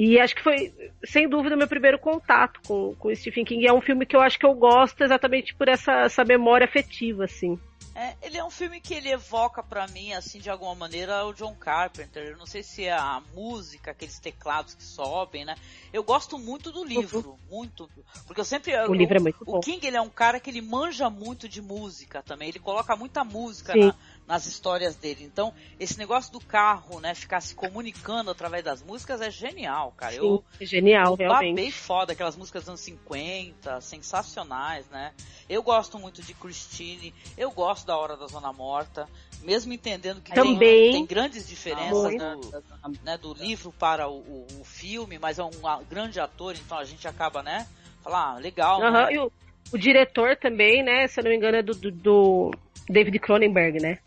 E acho que foi, sem dúvida, meu primeiro contato com, com o Stephen King. É um filme que eu acho que eu gosto exatamente por essa, essa memória afetiva, assim. É, ele é um filme que ele evoca pra mim, assim, de alguma maneira, o John Carpenter. Eu não sei se é a música, aqueles teclados que sobem, né? Eu gosto muito do livro, muito. Porque eu sempre. O livro é muito o bom. King, ele é um cara que ele manja muito de música também. Ele coloca muita música na- nas histórias dele. Então, esse negócio do carro, né, ficar se comunicando através das músicas é genial, cara. Eu, Sim, é genial, eu realmente. babei foda, aquelas músicas dos anos 50, sensacionais, né? Eu gosto muito de Christine, eu gosto da Hora da Zona Morta, mesmo entendendo que tem, Também. tem grandes diferenças Muito. do, né, do livro para o, o- o filme, mas é um grande ator, então a gente acaba, né? Falar, ah, legal, Aham, né? e o, o diretor também, né? Se eu não me engano, é do, do- do David Cronenberg, né?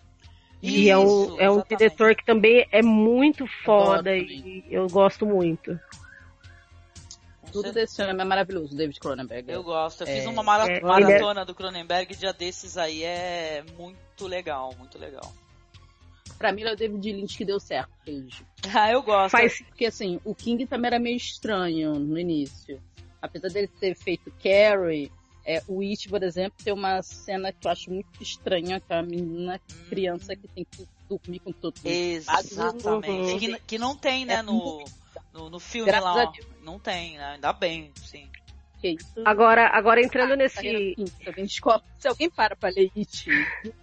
E é um, Isso, é um exatamente. diretor que também é muito foda gosto e eu gosto muito. Com Tudo certeza. desse filme é maravilhoso, David Cronenberg. Eu gosto. Eu fiz É, uma mara- é, maratona do Cronenberg dia desses aí. É muito legal, muito legal. Pra mim, é o David Lynch que deu certo. Beijo. Ah, eu gosto. Faz... Porque assim, o King também era meio estranho no início. Apesar dele ter feito Carrie, é, o It, por exemplo, tem uma cena que eu acho muito estranha, que é a menina criança que tem que dormir com todo mundo. Exatamente. Uhum. Que, que não tem, né, É no, no, no filme Graças lá. a ó. Deus. Não tem, né? Ainda bem, sim. Agora, agora entrando Carreira nesse. Se alguém descobre- se alguém para pra ler It,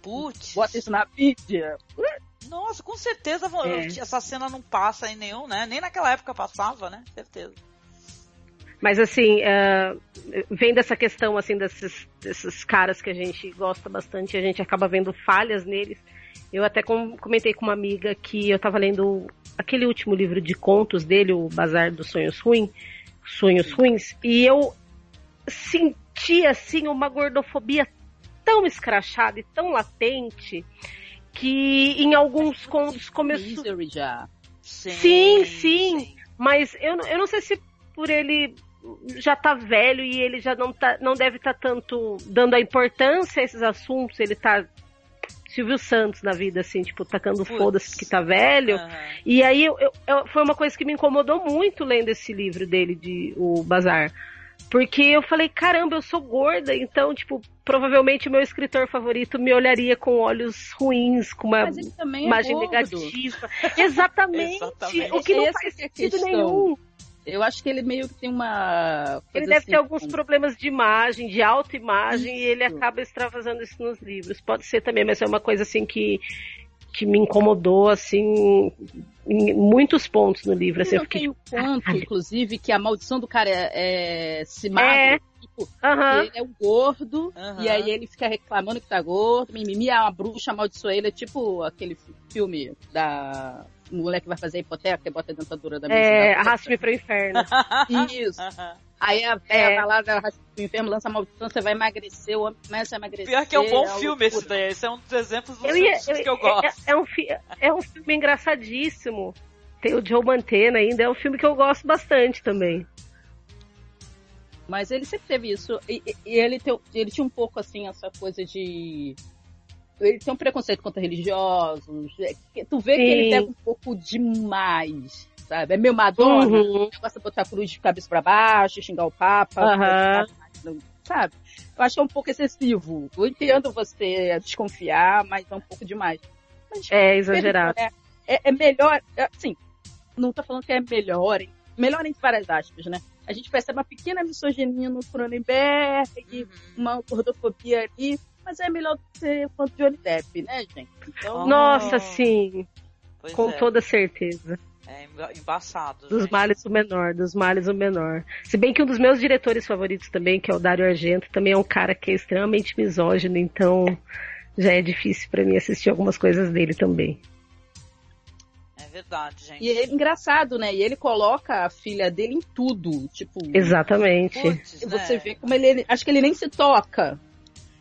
Putz. bota isso na mídia. Nossa, com certeza É. essa cena não passa em nenhum, né? Nem naquela época passava, né? Certeza. Mas assim, é, vendo essa questão assim desses, desses caras que a gente gosta bastante, a gente acaba vendo falhas neles. Eu até com- comentei com uma amiga que eu tava lendo aquele último livro de contos dele, o Bazar dos Sonhos Ruins, Sonhos Ruins, e eu senti assim uma gordofobia tão escrachada e tão latente que em alguns contos começou já. Sim, sim. Mas eu, eu não sei se por ele já tá velho e ele já não, tá, não deve estar tanto dando a importância a esses assuntos, ele tá Silvio Santos na vida, assim, tipo, tacando foda-se que tá velho. Aham. E aí eu, eu- foi uma coisa que me incomodou muito lendo esse livro dele, de O Bazar. Porque eu falei, caramba, eu sou gorda, então, tipo, provavelmente o meu escritor favorito me olharia com olhos ruins, com uma também imagem é negativa. Exatamente. Exatamente. O que não Essa faz é sentido questão. nenhum. Eu acho que ele meio que tem uma. Ele deve assim, ter alguns com- problemas de imagem, de autoimagem, e ele acaba extravasando isso nos livros. Pode ser também, mas é uma coisa assim que, que me incomodou, assim, em muitos pontos no livro. Assim, eu Eu fiquei tenho tipo, quanto, caralho. inclusive, que a maldição do cara é, é se magro. É. Tipo, Aham. ele é um gordo, Aham. e aí ele fica reclamando que tá gordo, mimimi, uma bruxa amaldiçoa ele, é tipo aquele filme da mulher que vai fazer a hipoteca e bota a dentadura da mesa. É, arraste-me pro inferno. Isso. Aí a É. velha vai lá, pro inferno, lança a maldição, você vai emagrecer, o homem começa a emagrecer. Pior que é um bom a filme esse daí. Esse é um dos exemplos dos Eu ia, filmes eu- que eu é- gosto. É, é um, fi- é um filme engraçadíssimo. Tem o Joe Mantena ainda, é um filme que eu gosto bastante também. Mas ele sempre teve isso. E, e- e ele, tem, ele tinha um pouco, assim, essa coisa de... Ele tem um preconceito contra religiosos. é que Tu vê que Sim. ele pega um pouco demais, sabe? É meio Madonna. Uhum. Gosta de botar a cruz de cabeça pra baixo, xingar o Papa. Aham. Sabe? Eu acho que é um pouco excessivo. Eu entendo você desconfiar, mas é um pouco demais. Mas, É exagerado. é, é, é melhor, é, assim, não tô falando que é melhor, hein? melhor em várias aspas, né? A gente percebe uma pequena misoginia no Cronenberg, Uhum. uma gordofobia ali, mas é melhor do que ser fã do Johnny Depp, né, gente? Então, Nossa, Oh. sim, Pois com é. toda certeza. É emba- embaçado. Dos gente. males o menor, dos males o menor. Se bem que um dos meus diretores favoritos também, que é o Dario Argento, também é um cara que é extremamente misógino, então já é difícil pra mim assistir algumas coisas dele também. É verdade, gente. E é engraçado, né? E ele coloca a filha dele em tudo. Tipo, Exatamente. Putz, e né? você vê como ele. Acho que ele nem se toca.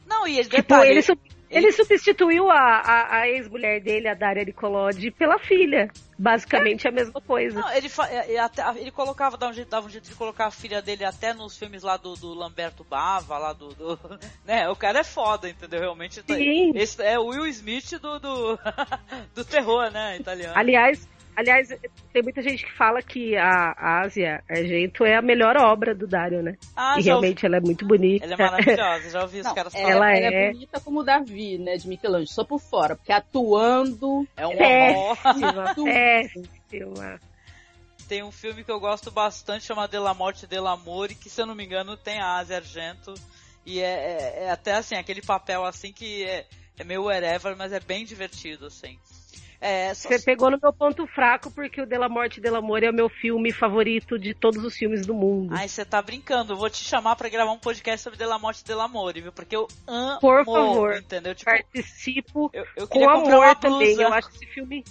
Não, e ele Tipo, detalhe, ele, su- ele substituiu a, a, a ex-mulher dele, a Daria Nicolodi, pela filha. Basicamente a mesma coisa. Não, ele, é, é, até- ele colocava, dava um, jeito, dava um jeito de colocar a filha dele até nos filmes lá do, do Lamberto Bava, lá do, do- Né, o cara é foda, entendeu? Realmente. tá- Sim. Esse é o Will Smith do, do, do terror, né, italiano. Aliás, Aliás, tem muita gente que fala que a Ásia Argento é a melhor obra do Dario, né? Ah, e já ouvi- realmente ela é muito bonita. Ela é maravilhosa, já ouvi os Não, caras ela, falando. Ela ela é... é- bonita como o Davi, né, de Michelangelo, só por fora, porque atuando É um É. amor. Péssima, péssima. Tem um filme que eu gosto bastante, chamado De La Morte e De l'Amore, que se eu não me engano tem a Asia Argento. E é, é- é até assim, aquele papel assim que é, é meio whatever, mas é bem divertido, assim. É, só- Você pegou no meu ponto fraco, porque o Della Morte e Della Amor é o meu filme favorito de todos os filmes do mundo. Ai, você tá brincando. Eu vou te chamar pra gravar um podcast sobre De La Morte e De l'Amore, viu? Porque eu amo, Por favor. entendeu? Tipo, Participo eu, eu com amor também. Eu acho esse filme.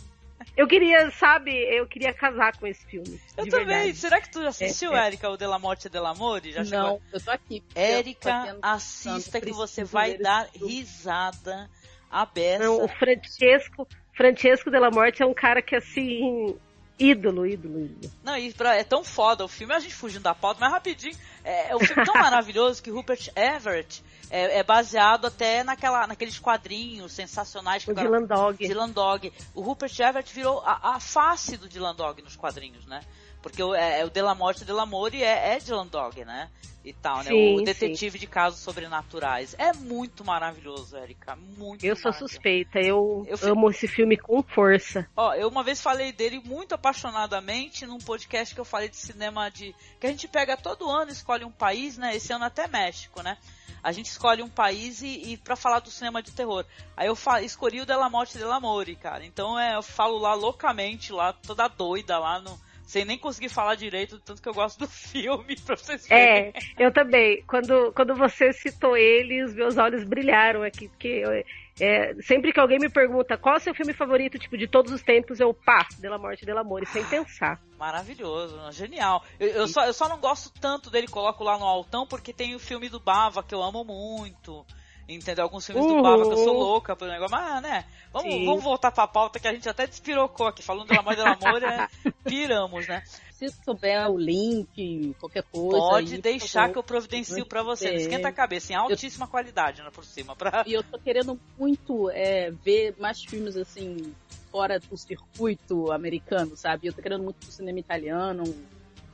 Eu queria, sabe, eu queria casar com esse filme. Eu também. verdade. Será que tu assistiu, É, é. Érica, o De La Morte e De l'Amore? Já chegou? Não, eu tô aqui. Érica, assista que você vai dar risada a beça. Não, o Francesco, Francesco Della Morte é um cara que assim. ídolo, ídolo, ídolo. Não, e pra- é tão foda o filme, a gente fugindo da pauta, mas rapidinho. É, é um filme tão maravilhoso que Rupert Everett é, é baseado até naquela, naqueles quadrinhos sensacionais que O agora- Dylan Dog. Dylan Dog. O Rupert Everett virou a, a face do Dylan Dog nos quadrinhos, né? Porque o, é, é o De La Morte e De l'Amore é, é Dylan Dog, né? E tal, né? Sim, o detetive de casos sobrenaturais. É muito maravilhoso, Erika. Muito Eu sou suspeita, eu, Eu fi- amo esse filme com força. Ó, eu uma vez falei dele muito apaixonadamente num podcast que eu falei de cinema de. que a gente pega todo ano, escolhe um país, né? Esse ano até México, né? A gente escolhe um país e, e para falar do cinema de terror. Aí eu fa- escolhi o Della Morte e Della Amore, cara. Então é, eu falo lá loucamente, lá, toda doida lá no. Sem nem conseguir falar direito, do tanto que eu gosto do filme, pra vocês verem. É, eu também. Quando, quando você citou ele, os meus olhos brilharam aqui, porque eu- é, sempre que alguém me pergunta qual é o seu filme favorito, tipo, de todos os tempos, eu, pá, Della Morte e Della Amore, sem pensar. Maravilhoso, genial. Eu, eu só, eu só não gosto tanto dele, coloco lá no altão, porque tem o filme do Bava, que eu amo muito. Entendeu? Alguns filmes do Uhum. Bava que eu sou louca pelo negócio. Mas, né? Vamos, Sim. vamos voltar pra pauta que a gente até despirocou aqui. Falando do amor e do amor, é, piramos, né? Se souber o link, qualquer coisa. Pode aí, deixar que eu providencio pra você. Não É. esquenta a cabeça, em altíssima qualidade, né? Por cima. Pra... E eu tô querendo muito é, ver mais filmes assim, fora do circuito americano, sabe? Eu tô querendo muito do cinema italiano,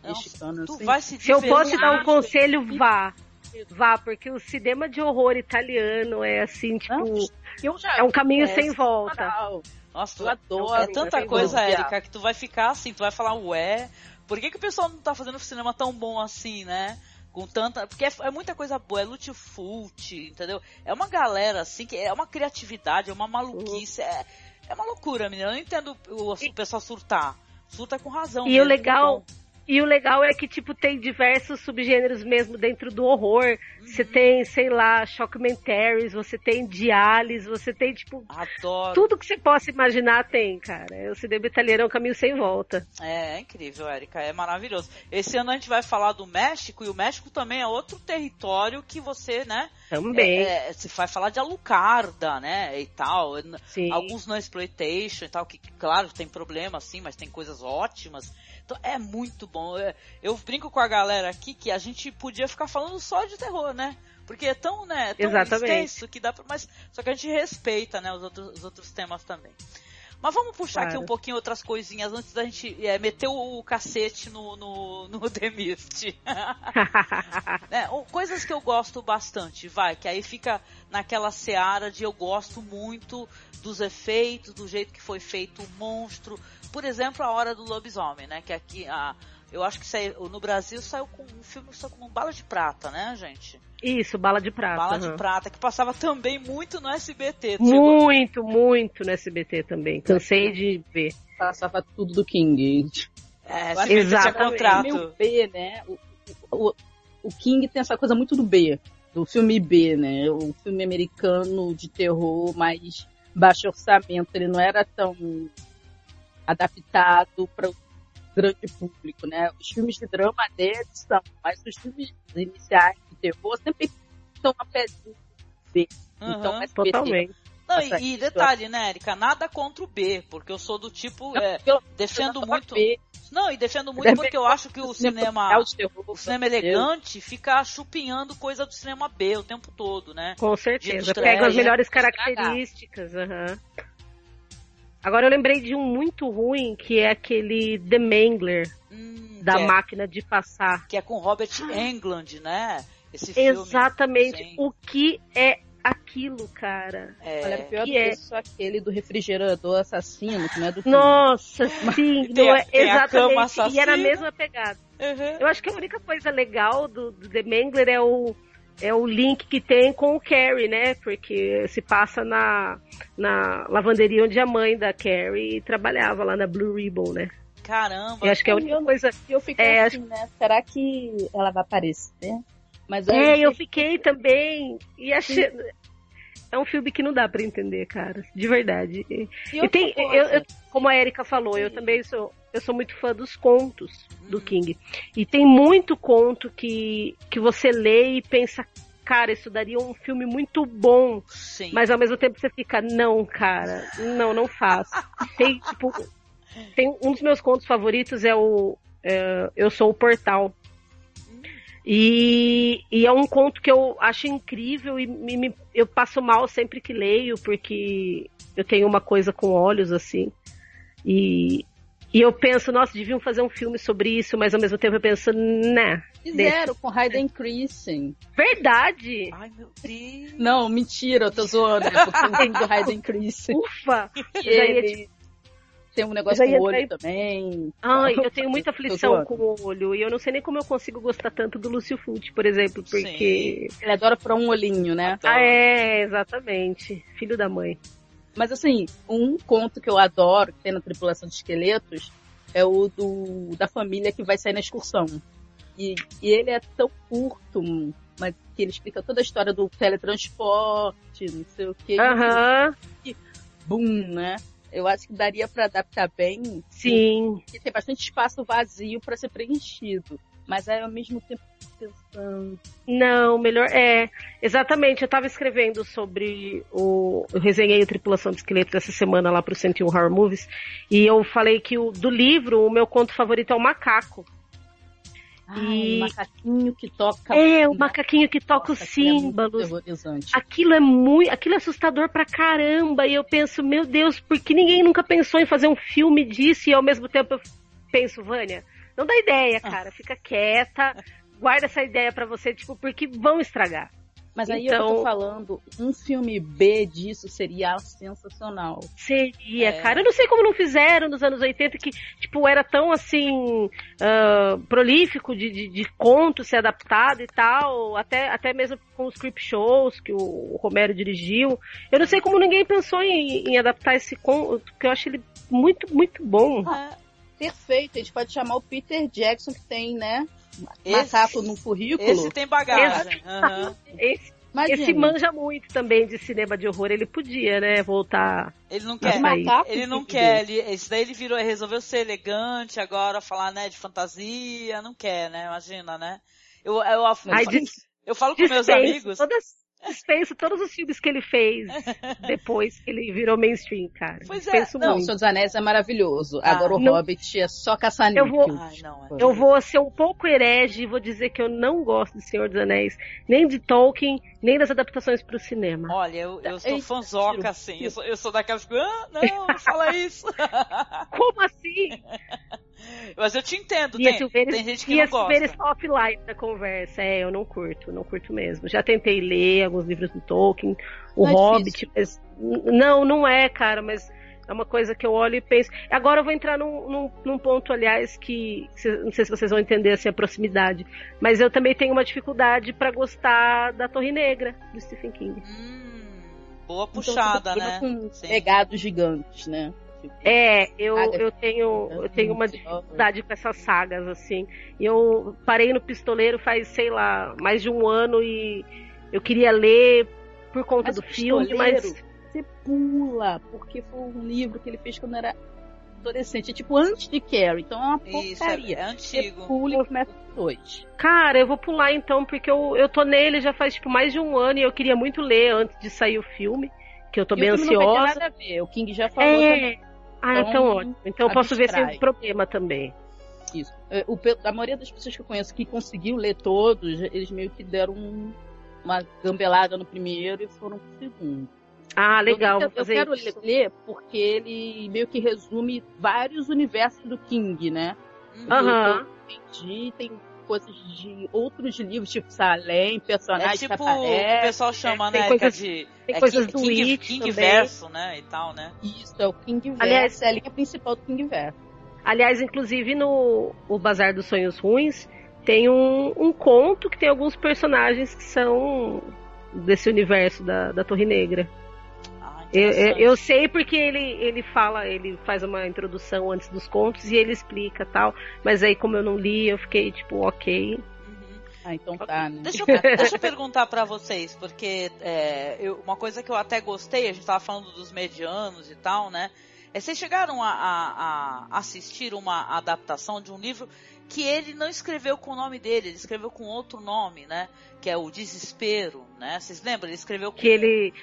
mexicano, Tu assim. vai se Se eu posso dar um conselho, vá. Vá, porque o cinema de horror italiano é assim, tipo, Não, Eu já é um caminho é, sem volta. Nossa, tu Eu adoro. É tanta coisa. Érica, que tu vai ficar assim, tu vai falar, ué, por que, que o pessoal não tá fazendo cinema tão bom assim, né? Com tanta. Porque é, é muita coisa boa, é Lutfult, entendeu? É uma galera assim, que é uma criatividade, é uma maluquice, é, é uma loucura, menina. Eu não entendo o, o pessoal surtar. Surta com razão. E mesmo, o legal, bom. E o legal é que, tipo, tem diversos subgêneros mesmo dentro do horror. Você tem, sei lá, shockumentaries, você tem diálise, você tem, tipo, Adoro. tudo que você possa imaginar tem, cara. O cinema italiano é um caminho sem volta. É, é incrível, Érica, é maravilhoso. Esse ano a gente vai falar do México, e o México também é outro território que você, né, Também, É, é, se vai falar de Alucarda, né? E tal. N- sim. Alguns no exploitation e tal, que claro tem problema assim, mas tem coisas ótimas. Então é muito bom. É, Eu brinco com a galera aqui que a gente podia ficar falando só de terror, né? Porque é tão, né, é tão Exatamente. extenso que dá pra, mas só que a gente respeita, né, os outros, os outros temas também. Mas vamos puxar aqui Claro. um pouquinho outras coisinhas antes da gente é, meter o, o cacete no, no, no The Mist. É, coisas que eu gosto bastante, vai, que aí fica naquela seara de eu gosto muito dos efeitos, do jeito que foi feito o monstro. Por exemplo, a Hora do Lobisomem, né? Que aqui, a, eu acho que saiu, no Brasil saiu com um filme só com bala de prata, né, gente? Isso, bala de prata. Bala de aham. prata, que passava também muito no SBT. Tu chegou- Muito, muito no SBT também. Cansei de ver. Passava tudo do King. É, tinha Exatamente. É meio B, né? O, o, o King tem essa coisa muito do B, do filme B, né? O filme americano de terror mais baixo orçamento. Ele não era tão adaptado para o grande público, né? Os filmes de drama deles são, mas os filmes iniciais de terror sempre estão a pezinho B. Então, Aham. SBT, Totalmente. Não, e, e detalhe, né, Erika? Nada contra o B, porque eu sou do tipo. é, pelo- defendo só muito. B, Não, e defendo muito Deve- porque eu acho que o cinema. terror, O cinema elegante fica chupinhando coisa do cinema B o tempo todo, né? Com certeza. Pega as melhores estragar. características. aham. Agora eu lembrei de um muito ruim, que é aquele The Mangler, Hum, da é, máquina de passar. que é com Robert Englund, né? Esse filme. Exatamente. Sim. O que é aquilo, cara? É, Olha, pior que é- isso, aquele do refrigerador assassino, que não é do filme. Nossa, sim, Tem não é tem exatamente. E era a mesma pegada. Uhum. Eu acho que a única coisa legal do, do The Mangler é o, é o link que tem com o Carrie, né? Porque se passa na, na lavanderia onde a mãe da Carrie trabalhava, lá na Blue Ribbon, né? Caramba. Eu acho que é a única coisa. E eu fiquei É, assim, né? Será que ela vai aparecer? Mas É, eu fiquei- fiquei também. E achei. É um filme que não dá pra entender, cara. De verdade. E, E tem, eu, eu- como a Erika falou, eu também sou, eu sou muito fã dos contos do King. E tem muito conto que, que você lê e pensa, cara, isso daria um filme muito bom. Sim. Mas ao mesmo tempo você fica, não, cara, não, não faço. Tem, tipo, tem um dos meus contos favoritos é o é, Eu Sou o Portal. E, e é um conto que eu acho incrível e me- me- eu passo mal sempre que leio, porque eu tenho uma coisa com olhos, assim. E, e eu penso, nossa, deviam fazer um filme sobre isso, mas ao mesmo tempo eu penso, né, Fizeram com Hayden Christensen. verdade! Ai, meu Deus. Não, mentira, eu tô zoando. Porque o filme do Hayden Christensen. Ufa! Eu ia ele tem um negócio com o olho entrar também. Ai, eu tenho muita aflição com o olho e eu não sei nem como eu consigo gostar tanto do Lúcio Fulci, por exemplo, porque. Ele adora furar um olhinho, né? Ah, é, exatamente. Filho da mãe. Mas assim, um conto que eu adoro, que tem na Tripulação de Esqueletos, é o do da família que vai sair na excursão. E, e ele é tão curto, mas que ele explica toda a história do teletransporte, não sei o que. Aham, Boom, né? Eu acho que daria pra adaptar bem. sim. Porque tem bastante espaço vazio pra ser preenchido. Mas aí ao mesmo tempo pensando. Não, melhor. É, exatamente. Eu tava escrevendo sobre o. Eu resenhei o Tripulação de Esqueletos essa semana lá pro 101 Horror Movies. E eu falei que o, do livro, o meu conto favorito é o Macaco. Ai, E- um macaquinho que toca. É, o macaquinho que toca os Nossa, é símbolos. terrorizante. aquilo é muito, aquilo é assustador pra caramba. E eu penso, meu Deus, por que ninguém nunca pensou em fazer um filme disso? E ao mesmo tempo eu penso, Vânia, não dá ideia, Ah. cara, fica quieta, guarda essa ideia pra você, tipo, porque vão estragar. Mas aí eu Então- tô falando, um filme B disso seria sensacional. Seria, É. cara. Eu não sei como não fizeram nos anos 80, que, tipo, era tão assim. ah, prolífico de, de, de conto ser adaptado e tal. Até, até mesmo com os creep shows que o Romero dirigiu. Eu não sei como ninguém pensou em, em adaptar esse conto, porque eu acho ele muito, muito bom. É, Perfeito, a gente pode chamar o Peter Jackson, que tem, né? Esse- Macaco no currículo. Esse tem bagagem. Aham. Esse, Imagina. esse manja muito também de cinema de horror. Ele podia, né, voltar. Ele não quer. Ele não que quer, ele, esse daí ele virou, resolveu ser elegante agora, falar, né, de fantasia, não quer, né, imagina, né. Eu, eu, eu, Ai, eu, dis- eu falo com meus amigos, todas- dispenso todos os filmes que ele fez depois que ele virou mainstream, cara. Pois é, dispenso Não, o muito. Senhor dos Anéis é maravilhoso. Ah, Agora o não- Hobbit é só caçar Eu vou- ai, não, é. Eu vou ser um pouco herege e vou dizer que eu não gosto de Senhor dos Anéis, nem de Tolkien, nem das adaptações para o cinema. Olha, eu, eu sou Eita, fanzoca, tiro, assim, tiro. eu sou, eu sou daquelas que, ah, não, não fala isso. Como assim? Mas eu te entendo, tem, Silveira, tem gente que não gosta. Silveira está offline da conversa. É, eu não curto, não curto mesmo. Já tentei ler alguns livros do Tolkien, o Não é Hobbit, mas não, não é, cara, mas é uma coisa que eu olho e penso. Agora eu vou entrar num, num, num ponto, aliás, que cê- não sei se vocês vão entender assim a proximidade, mas eu também tenho uma dificuldade para gostar da Torre Negra do Stephen King. Hum, boa Então, puxada, você né. Com Sim. pegados gigantes, né? Tipo, É, eu, eu tenho eu tenho uma dificuldade com essas sagas, assim. E Eu parei no Pistoleiro faz, sei lá, mais de um ano e eu queria ler por conta Mas do filme, mas. Você pula, porque foi um livro que ele fez quando era adolescente. É tipo antes de Carrie, então é uma Isso, é, porcaria. é Você antigo. pula e começa dois. Cara, eu vou pular então, porque eu, eu tô nele já faz tipo mais de um ano e eu queria muito ler antes de sair o filme, que eu tô E bem o filme Não vai ter ansiosa. nada a ver. O King já falou também É. Ah, então, Então, ótimo. Então eu posso ver sem problema também. isso. É, O, a maioria das pessoas que eu conheço que conseguiu ler todos, eles meio que deram um- uma gambelada no primeiro e foram pro segundo. Ah, legal. Eu, eu fazer quero isso. ler porque ele meio que resume vários universos do King, né? Uhum. Aham. Eu entendi, tem coisas de outros livros, tipo Salem, É personagens tipo que o que o aparecem. pessoal chama, tem né, coisas- de tem é coisas King, do King, It King verso, né, e tal, né? Isso, é o King Verso, Aliás- é a linha principal do King Verso. Aliás, inclusive no o Bazar dos Sonhos Ruins tem um, um conto que tem alguns personagens que são desse universo da, da Torre Negra. Ah, Eu, eu, eu sei porque ele, ele fala, ele faz uma introdução antes dos contos e ele explica tal. Mas aí, como eu não li, eu fiquei tipo, ok. Uhum. Ah, então tá, né? Deixa eu, deixa eu perguntar pra vocês, porque é, eu- uma coisa que eu até gostei, a gente tava falando dos medianos e tal, né? É, vocês chegaram a, a- a assistir uma adaptação de um livro que ele não escreveu com o nome dele, ele escreveu com outro nome, né? Que é o Desespero, né? Vocês lembram? Ele escreveu com Que ele,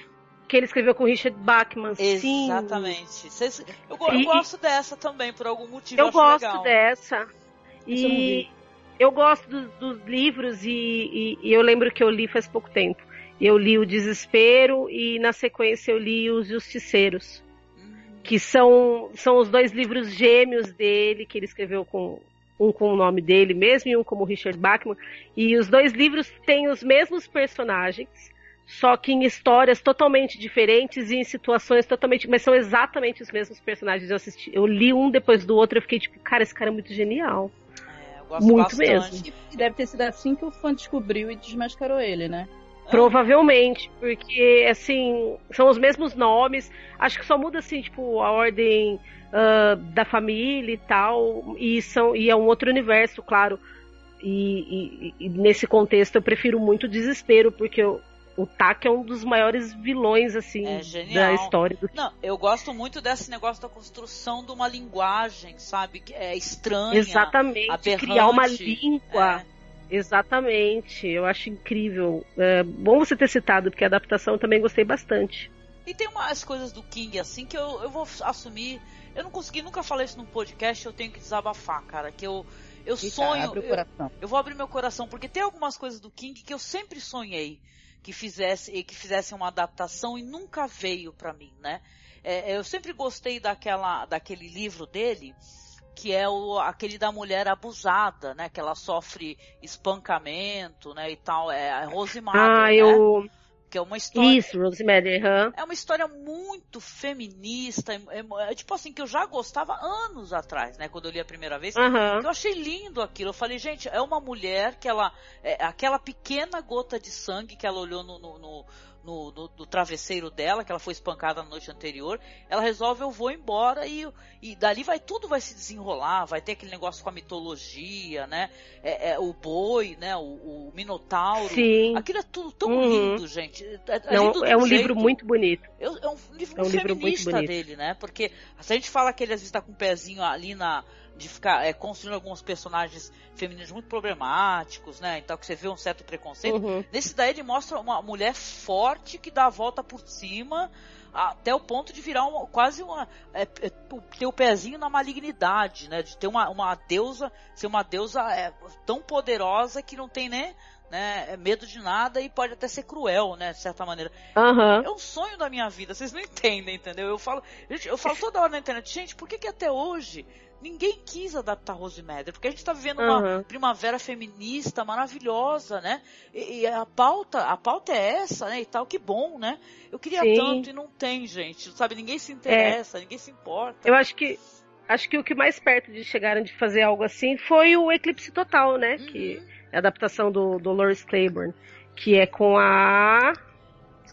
que ele escreveu com Richard Bachman. Sim. Exatamente. Vocês- eu, eu E- gosto dessa também, por algum motivo. Eu gosto legal. dessa. Eu E vi. eu gosto dos, dos livros e, e- e eu lembro que eu li faz pouco tempo. Eu li o Desespero e na sequência eu li os Justiceiros, Hum, que são, são os dois livros gêmeos dele que ele escreveu com um com o nome dele mesmo e um como Richard Bachman. E os dois livros têm os mesmos personagens, só que em histórias totalmente diferentes e em situações totalmente, mas são exatamente os mesmos personagens. Eu assisti, eu li um depois do outro, eu fiquei tipo, cara, esse cara é muito genial. é, eu gosto Muito bastante. mesmo. E deve ter sido assim que o fã descobriu e desmascarou ele, né? Provavelmente, porque assim, são os mesmos nomes. Acho que só muda assim, tipo, a ordem ah, da família e tal. E são e é um outro universo, claro. E, e- e nesse contexto eu prefiro muito o desespero, porque o, o Tak é um dos maiores vilões, assim, É da história do Não, eu gosto muito desse negócio da construção de uma linguagem, sabe? Que é estranha. Exatamente, aberrante. criar uma língua. É. Exatamente, eu acho incrível. É bom você ter citado, porque a adaptação eu também gostei bastante. E tem umas coisas do King assim que eu, eu vou assumir. Eu não consegui, nunca falei isso num podcast, eu tenho que desabafar, cara. Que eu, eu Eita, sonho. abre o eu- coração. Eu vou abrir meu coração, porque tem algumas coisas do King que eu sempre sonhei que fizesse e que fizessem uma adaptação e nunca veio pra mim, né? É, eu sempre gostei daquela, daquele livro dele, que é o, aquele da mulher abusada, né? Que ela sofre espancamento, né? E tal. É a Rosemary, Ah, né? eu. Que é uma história. Isso, Rosemary, aham. É uma história muito feminista, é, é- tipo assim, que eu já gostava anos atrás, né? Quando eu li a primeira vez. Aham. Eu achei lindo aquilo. Eu falei, gente, é uma mulher que ela. é, aquela pequena gota de sangue que ela olhou no, no, no, no- no- no travesseiro dela, que ela foi espancada na noite anterior, ela resolve, eu vou embora e, e dali vai tudo vai se desenrolar, vai ter aquele negócio com a mitologia, né? É, é, o boi, né? O, o minotauro. Sim. Aquilo é tudo tão Uhum. lindo, gente. É, é Não, lindo é um jeito- livro muito bonito. eu- é um livro É um livro feminista bonito. dele, né? Porque se a gente fala que ele às vezes tá com o pezinho ali na. De ficar é, construindo alguns personagens femininos muito problemáticos, né? Então que você vê um certo preconceito. Uhum. Nesse daí ele mostra uma mulher forte que dá a volta por cima até o ponto de virar uma, quase uma. É, é, ter o pezinho na malignidade, né? De ter uma, uma deusa, ser uma deusa é, tão poderosa que não tem nem né, medo de nada e pode até ser cruel, né? De certa maneira. Aham. É um sonho da minha vida, vocês não entendem, entendeu? Eu falo, eu falo toda hora na internet, gente, por que, que até hoje ninguém quis adaptar Rosemary? Porque a gente tá vivendo uma Aham. primavera feminista maravilhosa, né? E, e a pauta, a pauta é essa, né? E tal, que bom, né? Eu queria Sim. tanto e não tem, gente, sabe? Ninguém se interessa, ninguém se importa. Eu acho que acho que o que mais perto de chegaram de fazer algo assim foi o Eclipse Total, né? Que Uhum. é a adaptação do Dolores Claiborne, que é com a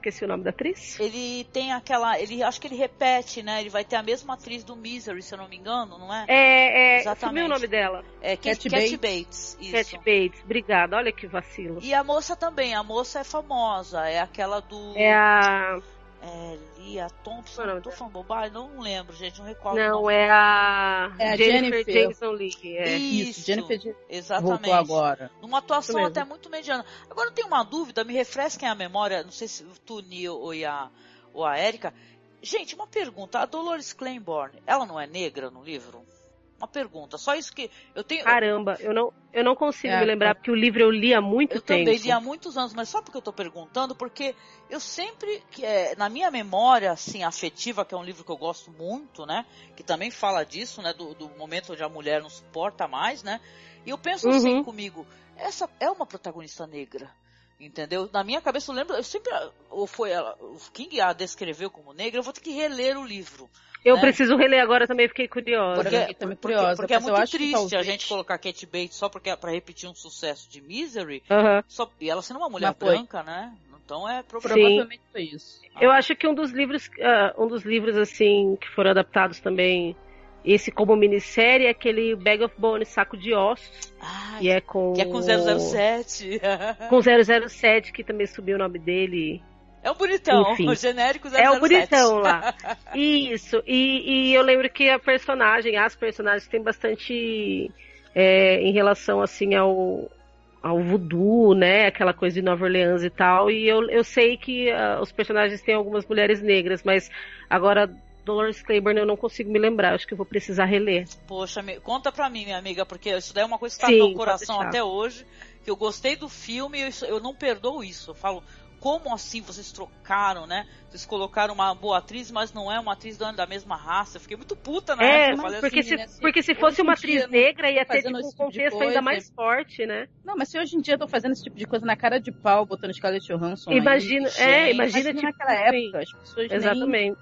esqueci o nome da atriz. Ele tem aquela, ele acho que ele repete, né? Ele vai ter a mesma atriz do Misery, se eu não me engano, não é? É, é, Exatamente. o nome dela. É Cat, Cat Cat Bates. Bates. isso. Cat Bates. Obrigada. Olha que vacilo. E a moça também, a moça é famosa, é aquela do. É a É, Lia Thompson, Qual é o nome tô dela? falando bobagem, não lembro, gente, não recordo. não não. é a É a Jennifer, Jennifer. Jason Leigh. É. Isso, Jennifer de- Exatamente. voltou agora. Numa atuação Isso até muito mediana. Agora eu tenho uma dúvida, me refresquem a memória, não sei se tu, Nil, ou a, ou a Erika. Gente, uma pergunta, a Dolores Claiborne, ela não é negra no livro? Uma pergunta. Só isso que eu tenho. Caramba, eu não, eu não consigo É, me lembrar, porque o livro eu li há muito Eu tempo. também li há muitos anos, mas só porque eu tô perguntando, porque eu sempre, que é, na minha memória, assim, afetiva, que é um livro que eu gosto muito, né? Que também fala disso, né? Do, do momento onde a mulher não suporta mais, né? E eu penso assim Uhum. comigo, essa é uma protagonista negra. Entendeu? Na minha cabeça eu lembro, eu sempre, ou foi ela, o King a descreveu como negra, eu vou ter que reler o livro. Eu né? preciso reler agora também, fiquei curiosa. Porque- também curiosa, porque, é mas eu muito triste a talvez- gente colocar Kate Bates só porque é pra repetir um sucesso de Misery, Aham. só, e ela sendo uma mulher Mas foi. branca, né? Então é. Provavelmente foi isso. Eu acho que um dos livros, ah, um dos livros assim que foram adaptados também, esse como minissérie é aquele Bag of Bones, saco de ossos, Ai, que é com que é com 007. com 007 que também subiu o nome dele. É um bonitão, Enfim. o genérico 007. É o bonitão lá. Isso. E, e eu lembro que a personagem, as personagens têm bastante é, em relação assim ao ao voodoo, né? Aquela coisa de Nova Orleans e tal. E eu, eu sei que ah, os personagens têm algumas mulheres negras, mas agora Dolores Claiborne eu não consigo me lembrar. Acho que eu vou precisar reler. Poxa, me- conta pra mim, minha amiga, porque isso daí é uma coisa que tá Sim, no meu coração até hoje, que eu gostei do filme e eu, eu não perdoo isso. Eu falo, como assim vocês trocaram, né? Vocês colocaram uma boa atriz, mas não é uma atriz da, mesma raça. Eu fiquei muito puta na É, época. Porque assim, se, né, se porque se fosse uma atriz negra ia ter tipo, um tipo contexto coisa, ainda mais forte, né? Não, mas se hoje em dia eu tô fazendo esse tipo de coisa na cara de pau, botando Scarlett Johansson aí, Imagina, gente, é, imagina, imagina tipo, naquela assim, época, as pessoas nem...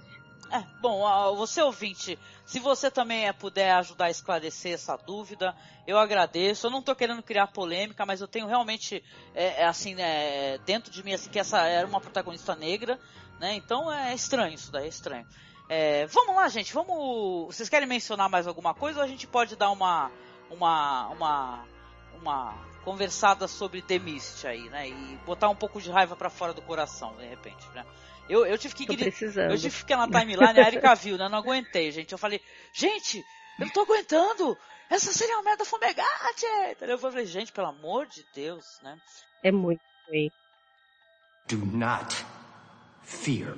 É, bom, você ouvinte, se você também eh, puder ajudar a esclarecer essa dúvida, eu agradeço. Eu não estou querendo criar polêmica, mas eu tenho realmente, é, é, assim, né, dentro de mim, assim, que essa era uma protagonista negra, né? Então é estranho isso daí, é estranho. É, vamos lá, gente, vamos. Vocês querem mencionar mais alguma coisa ou a gente pode dar uma, uma, uma, uma conversada sobre The Mist aí, né? E botar um pouco de raiva para fora do coração, de repente, né? Eu, eu tive que Tô gritar. precisando. Eu tive que ficar na timeline, a Erika viu, né? Eu não aguentei, gente. Eu falei, gente, eu não tô aguentando! Essa seria uma merda fumegate! Eu falei, gente, pelo amor de Deus, né? É muito ruim. Do not fear.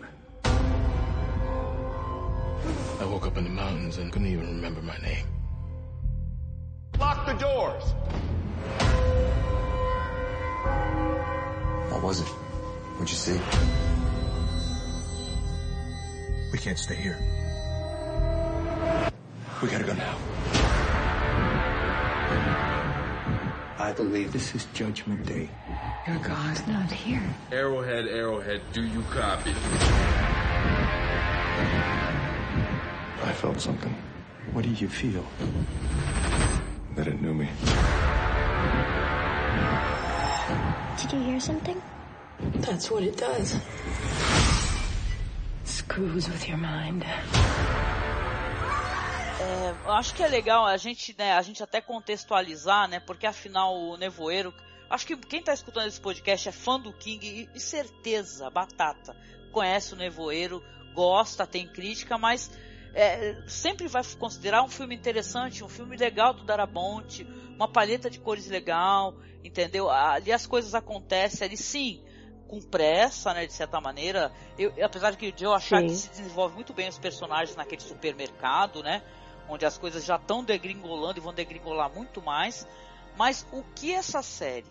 I woke up in the mountains and couldn't even remember my name. Lock the doors. What was it? What'd you see? We can't stay here. We gotta go now. I believe this is Judgment Day. Your God's not here. Arrowhead, Arrowhead, do you copy? I felt something. What do you feel? That it knew me. Did you hear something? That's what it does. Screws with your mind. É, eu acho que é legal a gente, né, a gente até contextualizar, né? Porque afinal o Nevoeiro. Acho que quem tá escutando esse podcast é fã do King e, e certeza, batata, conhece o Nevoeiro, gosta, tem crítica, mas é, sempre vai considerar um filme interessante, um filme legal do Darabonte, uma palheta de cores legal, entendeu? Ali as coisas acontecem, ali sim, com pressa, né, de certa maneira. Eu, apesar de eu achar Sim. que se desenvolve muito bem os personagens naquele supermercado, né? Onde as coisas já estão degringolando e vão degringolar muito mais. Mas o que essa série,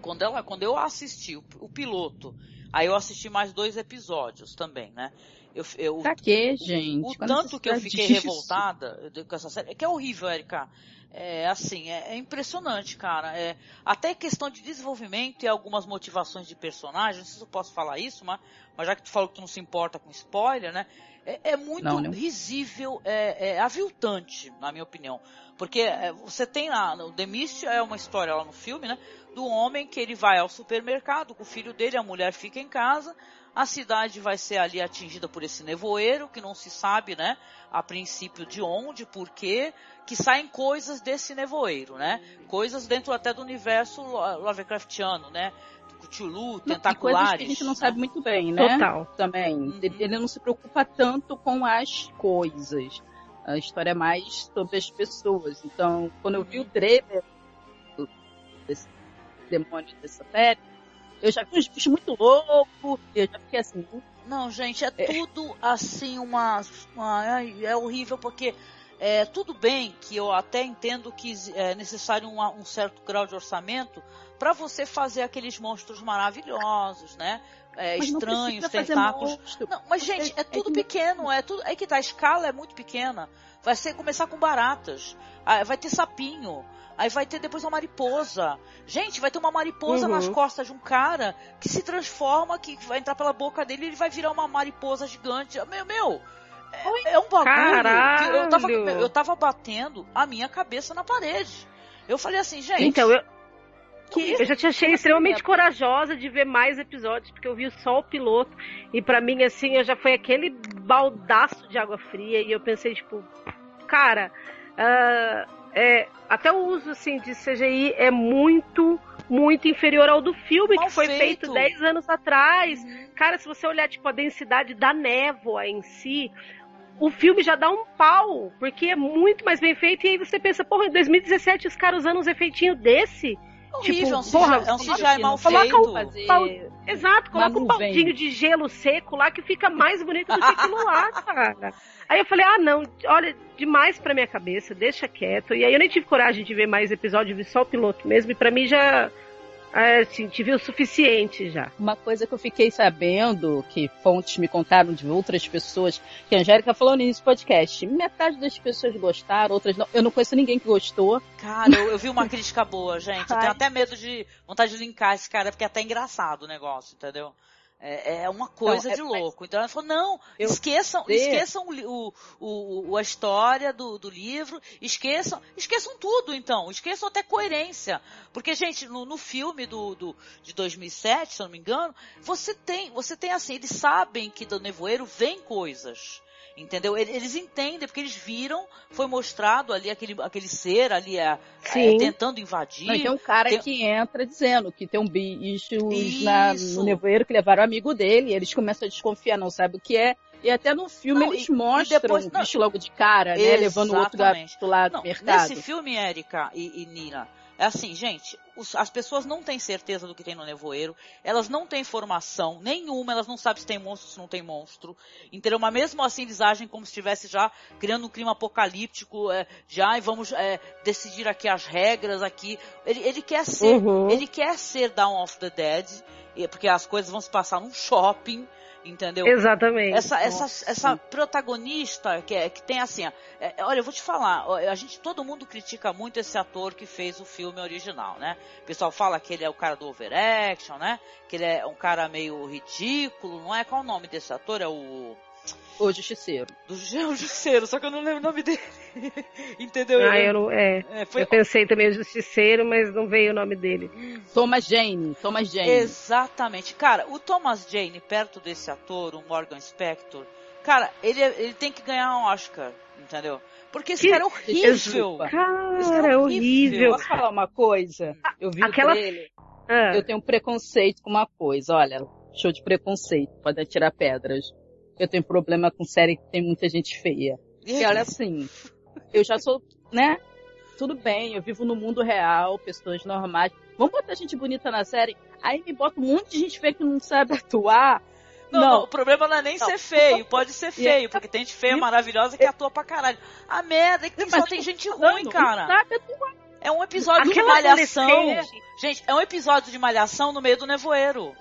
quando, ela, quando eu assisti o, o piloto, aí eu assisti mais dois episódios também, né? Eu, eu, Pra quê, gente? o a tanto que eu fiquei disso? revoltada com essa série, é que é horrível, Erika. É assim, é, é impressionante, cara. É, até questão de desenvolvimento e algumas motivações de personagens, não sei se eu posso falar isso, mas, mas já que tu falou que tu não se importa com spoiler, né? É, é muito Não, não. risível, é, é aviltante, na minha opinião. Porque é, você tem lá, The Mist é uma história lá no filme, né? Do homem que ele vai ao supermercado com o filho dele, a mulher fica em casa, a cidade vai ser ali atingida por esse nevoeiro, que não se sabe, né? A princípio de onde, por quê, que saem coisas desse nevoeiro, né? Coisas dentro até do universo Lo- Lovecraftiano, né? Cthulhu, tentaculares. coisas que a gente não sabe muito bem, né? Total. Também. Uhum. Ele, não se preocupa tanto com as coisas. A história é mais sobre as pessoas. Então, quando eu vi o trailer do- desse demônio dessa série, eu já vi uns bichos muito loucos. Eu já fiquei assim, Não, gente, é tudo assim uma, uma- é horrível porque é, tudo bem que eu até entendo que é necessário um, um certo grau de orçamento para você fazer aqueles monstros maravilhosos, né? É, estranhos, tentáculos. Não, mas gente, é tudo pequeno, é tudo. É que tá, a escala é muito pequena. Vai ser começar com baratas. Vai ter sapinho. Aí vai ter depois uma mariposa. Gente, vai ter uma mariposa uhum. nas costas de um cara que se transforma, que vai entrar pela boca dele e ele vai virar uma mariposa gigante. Meu, meu, é, é um bagulho Caralho. que eu tava, eu tava batendo a minha cabeça na parede. Eu falei assim, gente. Então, eu, que eu já te achei extremamente corajosa de ver mais episódios, porque eu vi só o piloto. E para mim, assim, eu já foi aquele baldaço de água fria. E eu pensei, tipo, cara, uh, é, até o uso assim, de CGI é muito, muito inferior ao do filme, Mal que foi feito. feito 10 anos atrás. Uhum. Cara, se você olhar, tipo, a densidade da névoa em si, o filme já dá um pau, porque é muito mais bem feito. E aí você pensa, porra, em 2017 os caras usando uns efeitinhos desse. Horrível, tipo, porra, é um CGI mal feito. Um pau, exato, coloca um baldinho de gelo seco lá que fica mais bonito do que aquilo lá, cara. Aí eu falei, ah não, olha, demais pra minha cabeça, deixa quieto. E aí eu nem tive coragem de ver mais episódio, vi só o piloto mesmo, e pra mim já é, assim, tive o suficiente já. Uma coisa que eu fiquei sabendo, que fontes me contaram de outras pessoas, que a Angélica falou nesse podcast, metade das pessoas gostaram, outras não. Eu não conheço ninguém que gostou. Cara, eu, eu vi uma crítica boa, gente. Eu tenho até medo de, vontade de linkar esse cara, porque é até engraçado o negócio, entendeu? É, é uma coisa é, de louco. Então ela falou, não, esqueçam, esqueçam o, o, o, a história do, do livro, esqueçam, esqueçam tudo então, esqueçam até coerência. Porque, gente, no, no filme do, do, de 2007, se eu não me engano, você tem, você tem assim, eles sabem que do nevoeiro vem coisas. Entendeu? Eles entendem, porque eles viram, foi mostrado ali aquele, aquele ser ali é, é tentando invadir. Mas tem um cara tem... que entra dizendo que tem um bicho na, no nevoeiro que levaram o amigo dele, e eles começam a desconfiar, não sabe o que é. E até no filme não, eles e, mostram e depois, o bicho logo de cara, né? Levando o outro gato lá do não, mercado. Nesse filme, Érica e, e Nina, é assim, gente, os, as pessoas não têm certeza do que tem no nevoeiro, elas não têm formação nenhuma, elas não sabem se tem monstro ou se não tem monstro, entendeu? Mas mesmo assim eles agem como se estivesse já criando um clima apocalíptico, é, já e vamos é, decidir aqui as regras aqui. Ele, ele quer ser, uhum. ele quer ser Dawn of the Dead, porque as coisas vão se passar num shopping, entendeu? Exatamente. Essa, essa, essa protagonista que, é, que tem assim, é, olha, eu vou te falar, a gente, todo mundo critica muito esse ator que fez o filme original, né? O pessoal fala que ele é o cara do overaction, né? Que ele é um cara meio ridículo, não é? Qual o nome desse ator? É o... O Justiceiro. Do o Justiceiro, só que eu não lembro o nome dele. Entendeu? Ah, eu, não, é. é foi... eu pensei também o Justiceiro, mas não veio o nome dele. Thomas Jane. Thomas Jane. Exatamente. Cara, o Thomas Jane, perto desse ator, o Morgan Spector, cara, ele, ele tem que ganhar um Oscar, entendeu? Porque esse que... cara é horrível. Cara, esse cara é horrível. Posso falar uma coisa? Eu vi Aquela... o Ah. Eu tenho um preconceito com uma coisa. Olha, show de preconceito. Pode atirar pedras eu tenho problema com série que tem muita gente feia. E olha assim, eu já sou, né? Tudo bem, eu vivo no mundo real, pessoas normais. Vamos botar gente bonita na série. Aí me bota um monte de gente feia que não sabe atuar. Não, não. não o problema não é nem não. ser feio, pode ser feio, porque tem gente feia maravilhosa que atua pra caralho. A merda é que só tem gente ruim, cara. É um episódio Aquela de malhação. Gente, é um episódio de malhação no meio do nevoeiro.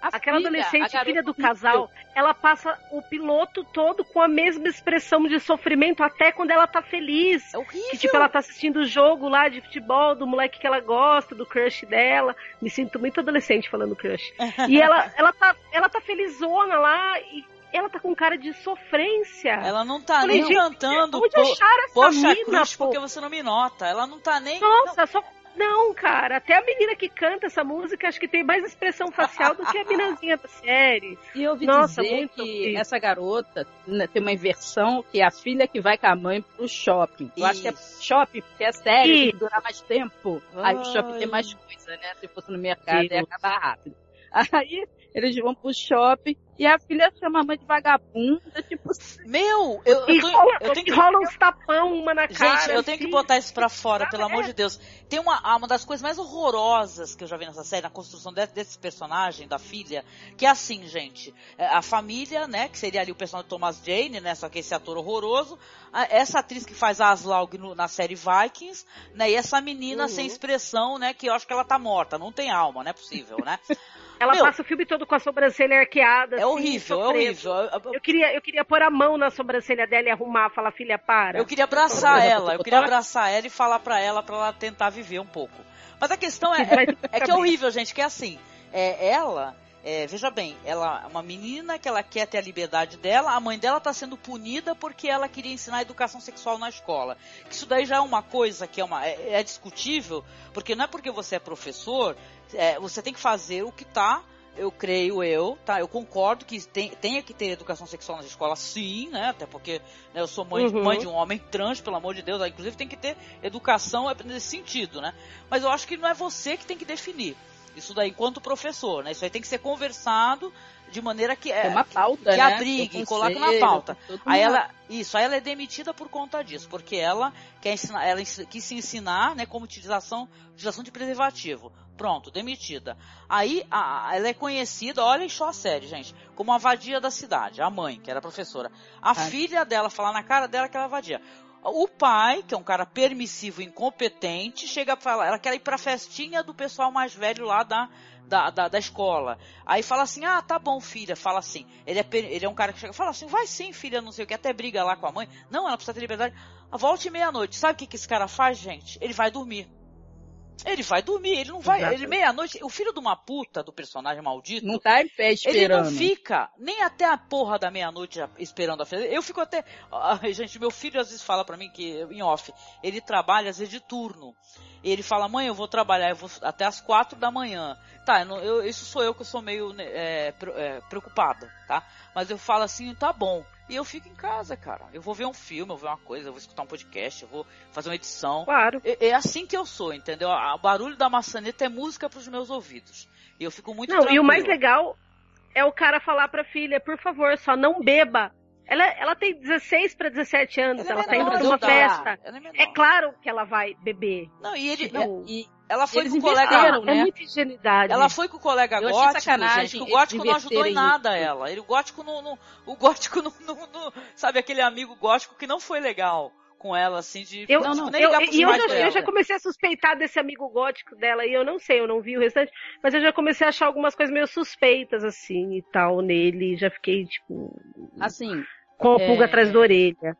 A Aquela filha, adolescente, filha do casal, ela passa o piloto todo com a mesma expressão de sofrimento até quando ela tá feliz. É horrível. Que, tipo, ela tá assistindo o jogo lá de futebol do moleque que ela gosta, do crush dela. Me sinto muito adolescente falando crush. e ela, ela, tá, ela tá felizona lá e ela tá com cara de sofrência. Ela não tá Falei, nem cantando. Onde acharam essa Poxa, mina, Cruz, porque você não me nota. Ela não tá nem. Nossa, não. só não, cara, até a menina que canta essa música acho que tem mais expressão facial do que a minazinha da série. E eu ouvi Nossa, dizer que horrível. essa garota né, tem uma inversão que é a filha que vai com a mãe pro shopping. Eu Isso. acho que é shopping, porque é sério, tem que durar mais tempo. Ai. Aí o shopping tem mais coisa, né? Se fosse no mercado, ia acabar rápido. Aí eles vão pro shopping E a filha chama a mãe de vagabunda, tipo. Meu, eu, E eu, tô- rola, eu tenho e que. rola uns tapão uma na cara. Gente, eu tenho que assim. botar isso pra fora, pelo amor de Deus. Tem uma, ah, uma das coisas mais horrorosas que eu já vi nessa série, na construção de- desse personagem, da filha, que é assim, gente. é, A família, né, que seria ali o personagem de Thomas Jane, né, só que esse ator horroroso. a- Essa atriz que faz a Aslaug no- na série Vikings, né, e essa menina Uhum. sem expressão, né, que eu acho que ela tá morta, não tem alma, não é possível, né? Ela Meu, passa o filme todo com a sobrancelha arqueada. É assim, horrível, é horrível. Eu- queria, eu queria pôr a mão na sobrancelha dela e arrumar, falar, filha, para. Eu queria abraçar ela, eu queria abraçar ela e falar pra ela pra ela tentar viver um pouco. Mas a questão é, é, é que é horrível, gente, que é assim, é, ela, é, veja bem, ela é uma menina que ela quer ter a liberdade dela, a mãe dela tá sendo punida porque ela queria ensinar educação sexual na escola. Isso daí já é uma coisa que é, uma, é, é discutível, porque não é porque você é professor, é, você tem que fazer o que tá eu creio eu, tá? Eu concordo que tem, tenha que ter educação sexual nas escolas, sim, né? Até porque né, eu sou mãe, Uhum. mãe de um homem trans, pelo amor de Deus. Inclusive tem que ter educação é nesse sentido, né? Mas eu acho que não é você que tem que definir. Isso daí enquanto professor, né? Isso aí tem que ser conversado de maneira que, é, uma pauta, que né? abrigue, coloque na pauta. Aí ela, isso, aí ela é demitida por conta disso, porque ela quer ensinar, ela quis se ensinar, né, como utilização, utilização de preservativo. Pronto, demitida. Aí a- a- ela é conhecida, olhem só a série, gente, como a vadia da cidade, a mãe, que era professora. A Ai. filha dela fala na cara dela que ela é vadia. O pai, que é um cara permissivo incompetente, chega a falar, ela quer ir pra festinha do pessoal mais velho lá da, da, da, da escola. Aí fala assim, ah, tá bom, filha, fala assim. Ele é, ele é um cara que chega, fala assim, vai sim, filha, não sei o que, até briga lá com a mãe. Não, ela precisa ter liberdade. Volte meia-noite. Sabe o que, que esse cara faz, gente? Ele vai dormir. Ele vai dormir, ele não vai. Exato. Ele meia-noite. O filho de uma puta do personagem maldito. Não tá em pé Ele esperando. não fica nem até a porra da meia-noite esperando a festa. Eu fico até. Ah, gente, meu filho às vezes fala pra mim que, em off, ele trabalha às vezes de turno. E ele fala, mãe, eu vou trabalhar eu vou até as quatro da manhã. Tá, eu eu- isso sou eu que eu sou meio né, é, é, preocupada, tá? Mas eu falo assim, tá bom. E eu fico em casa, cara. Eu vou ver um filme, eu vou ver uma coisa, eu vou escutar um podcast, eu vou fazer uma edição. Claro. É, é assim que eu sou, entendeu? O barulho da maçaneta é música pros meus ouvidos. E eu fico muito Não, e o tranquilo. mais legal é o cara falar pra filha, por favor, só não beba. Ela, ela tem 16 para 17 anos, ela, é tá indo menor pra uma festa. ela é. É claro que ela vai beber. Não, e ele. Tipo, E ela foi eles com o colega. É né? muita ingenuidade. Ela foi com o colega Eu gótico, sacanagem gente, que o gótico não ajudou em nada isso. ela. Ele, o gótico não, não- o gótico não, não- não- sabe aquele amigo gótico que não foi legal com ela, assim, de Eu, tipo, não, nem eu, e eu já, eu já comecei a suspeitar desse amigo gótico dela, e eu não sei, eu não vi o restante, mas eu já comecei a achar algumas coisas meio suspeitas, assim, e tal, nele, e já fiquei, tipo, Assim, com a É. pulga atrás da orelha.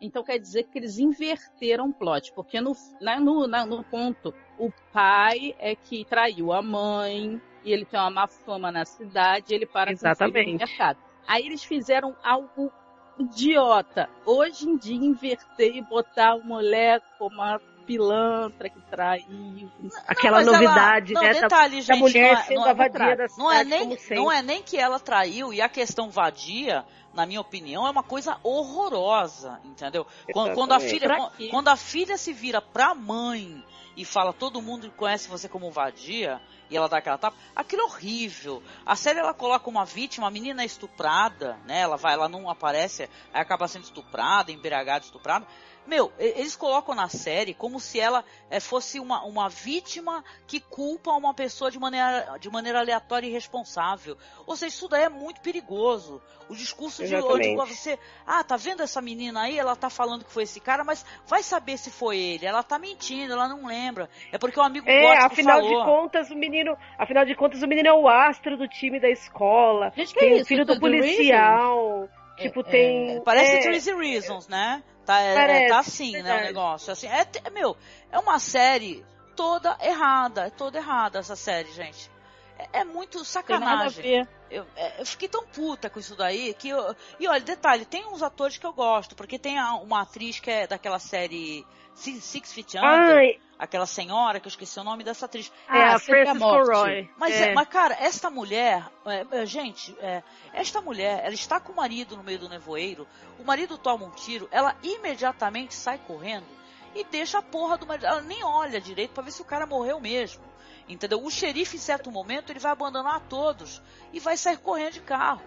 então quer dizer que eles inverteram o plot, porque no, na- no, na- no ponto, o pai é que traiu a mãe, e ele tem uma má fama na cidade, ele para com o filho Exatamente. no mercado. Aí eles fizeram algo idiota. Hoje em dia, inverter e botar a mulher como uma pilantra que traiu. Aquela ela- novidade, não, né, da- detalhe, da gente, mulher não é- sendo não a vadia da Não é, nem, não é nem que ela traiu, e a questão vadia, na minha opinião, é uma coisa horrorosa, entendeu? Quando, quando a filha, quando, a filha se vira pra mãe e fala, todo mundo conhece você como vadia, e ela dá aquela tapa, aquilo é horrível. A série ela coloca uma vítima, a menina é estuprada, né? Ela vai, ela não aparece, aí acaba sendo estuprada, embriagada, estuprada. Meu, eles colocam na série como se ela eh, fosse uma, uma vítima que culpa uma pessoa de maneira, de maneira aleatória e irresponsável. Ou seja, isso daí é muito perigoso. O discurso de onde Exatamente. você. Ah, tá vendo essa menina aí? Ela tá falando que foi esse cara, mas vai saber se foi ele. Ela tá mentindo, ela não lembra. É porque o amigo É, gótico afinal falou. de contas, o menino, afinal de contas, o menino é o astro do time da escola. Gente, que tem é o isso? filho do The policial. Tipo, É, tem. Parece é, 13 Reasons, né? Tá, é- é, Parece, tá assim, né, o verdade. negócio. Assim, é, te- meu, é uma série toda errada. É toda errada essa série, gente. É, é muito sacanagem. Eu, é, eu fiquei tão puta com isso daí que eu, E olha, detalhe, tem uns atores que eu gosto, porque tem uma atriz que é daquela série Six, Six Feet Under, Ai, aquela senhora, que eu esqueci o nome dessa atriz. é a Ah, sempre a Frances. Roy. Mas, é. é, mas cara, esta mulher, é, é, gente, é, esta mulher, ela está com o marido no meio do nevoeiro, o marido toma um tiro, ela imediatamente sai correndo e deixa a porra do marido. Ela nem olha direito pra ver se o cara morreu mesmo. Entendeu? O xerife, em certo momento, ele vai abandonar todos e vai sair correndo de carro.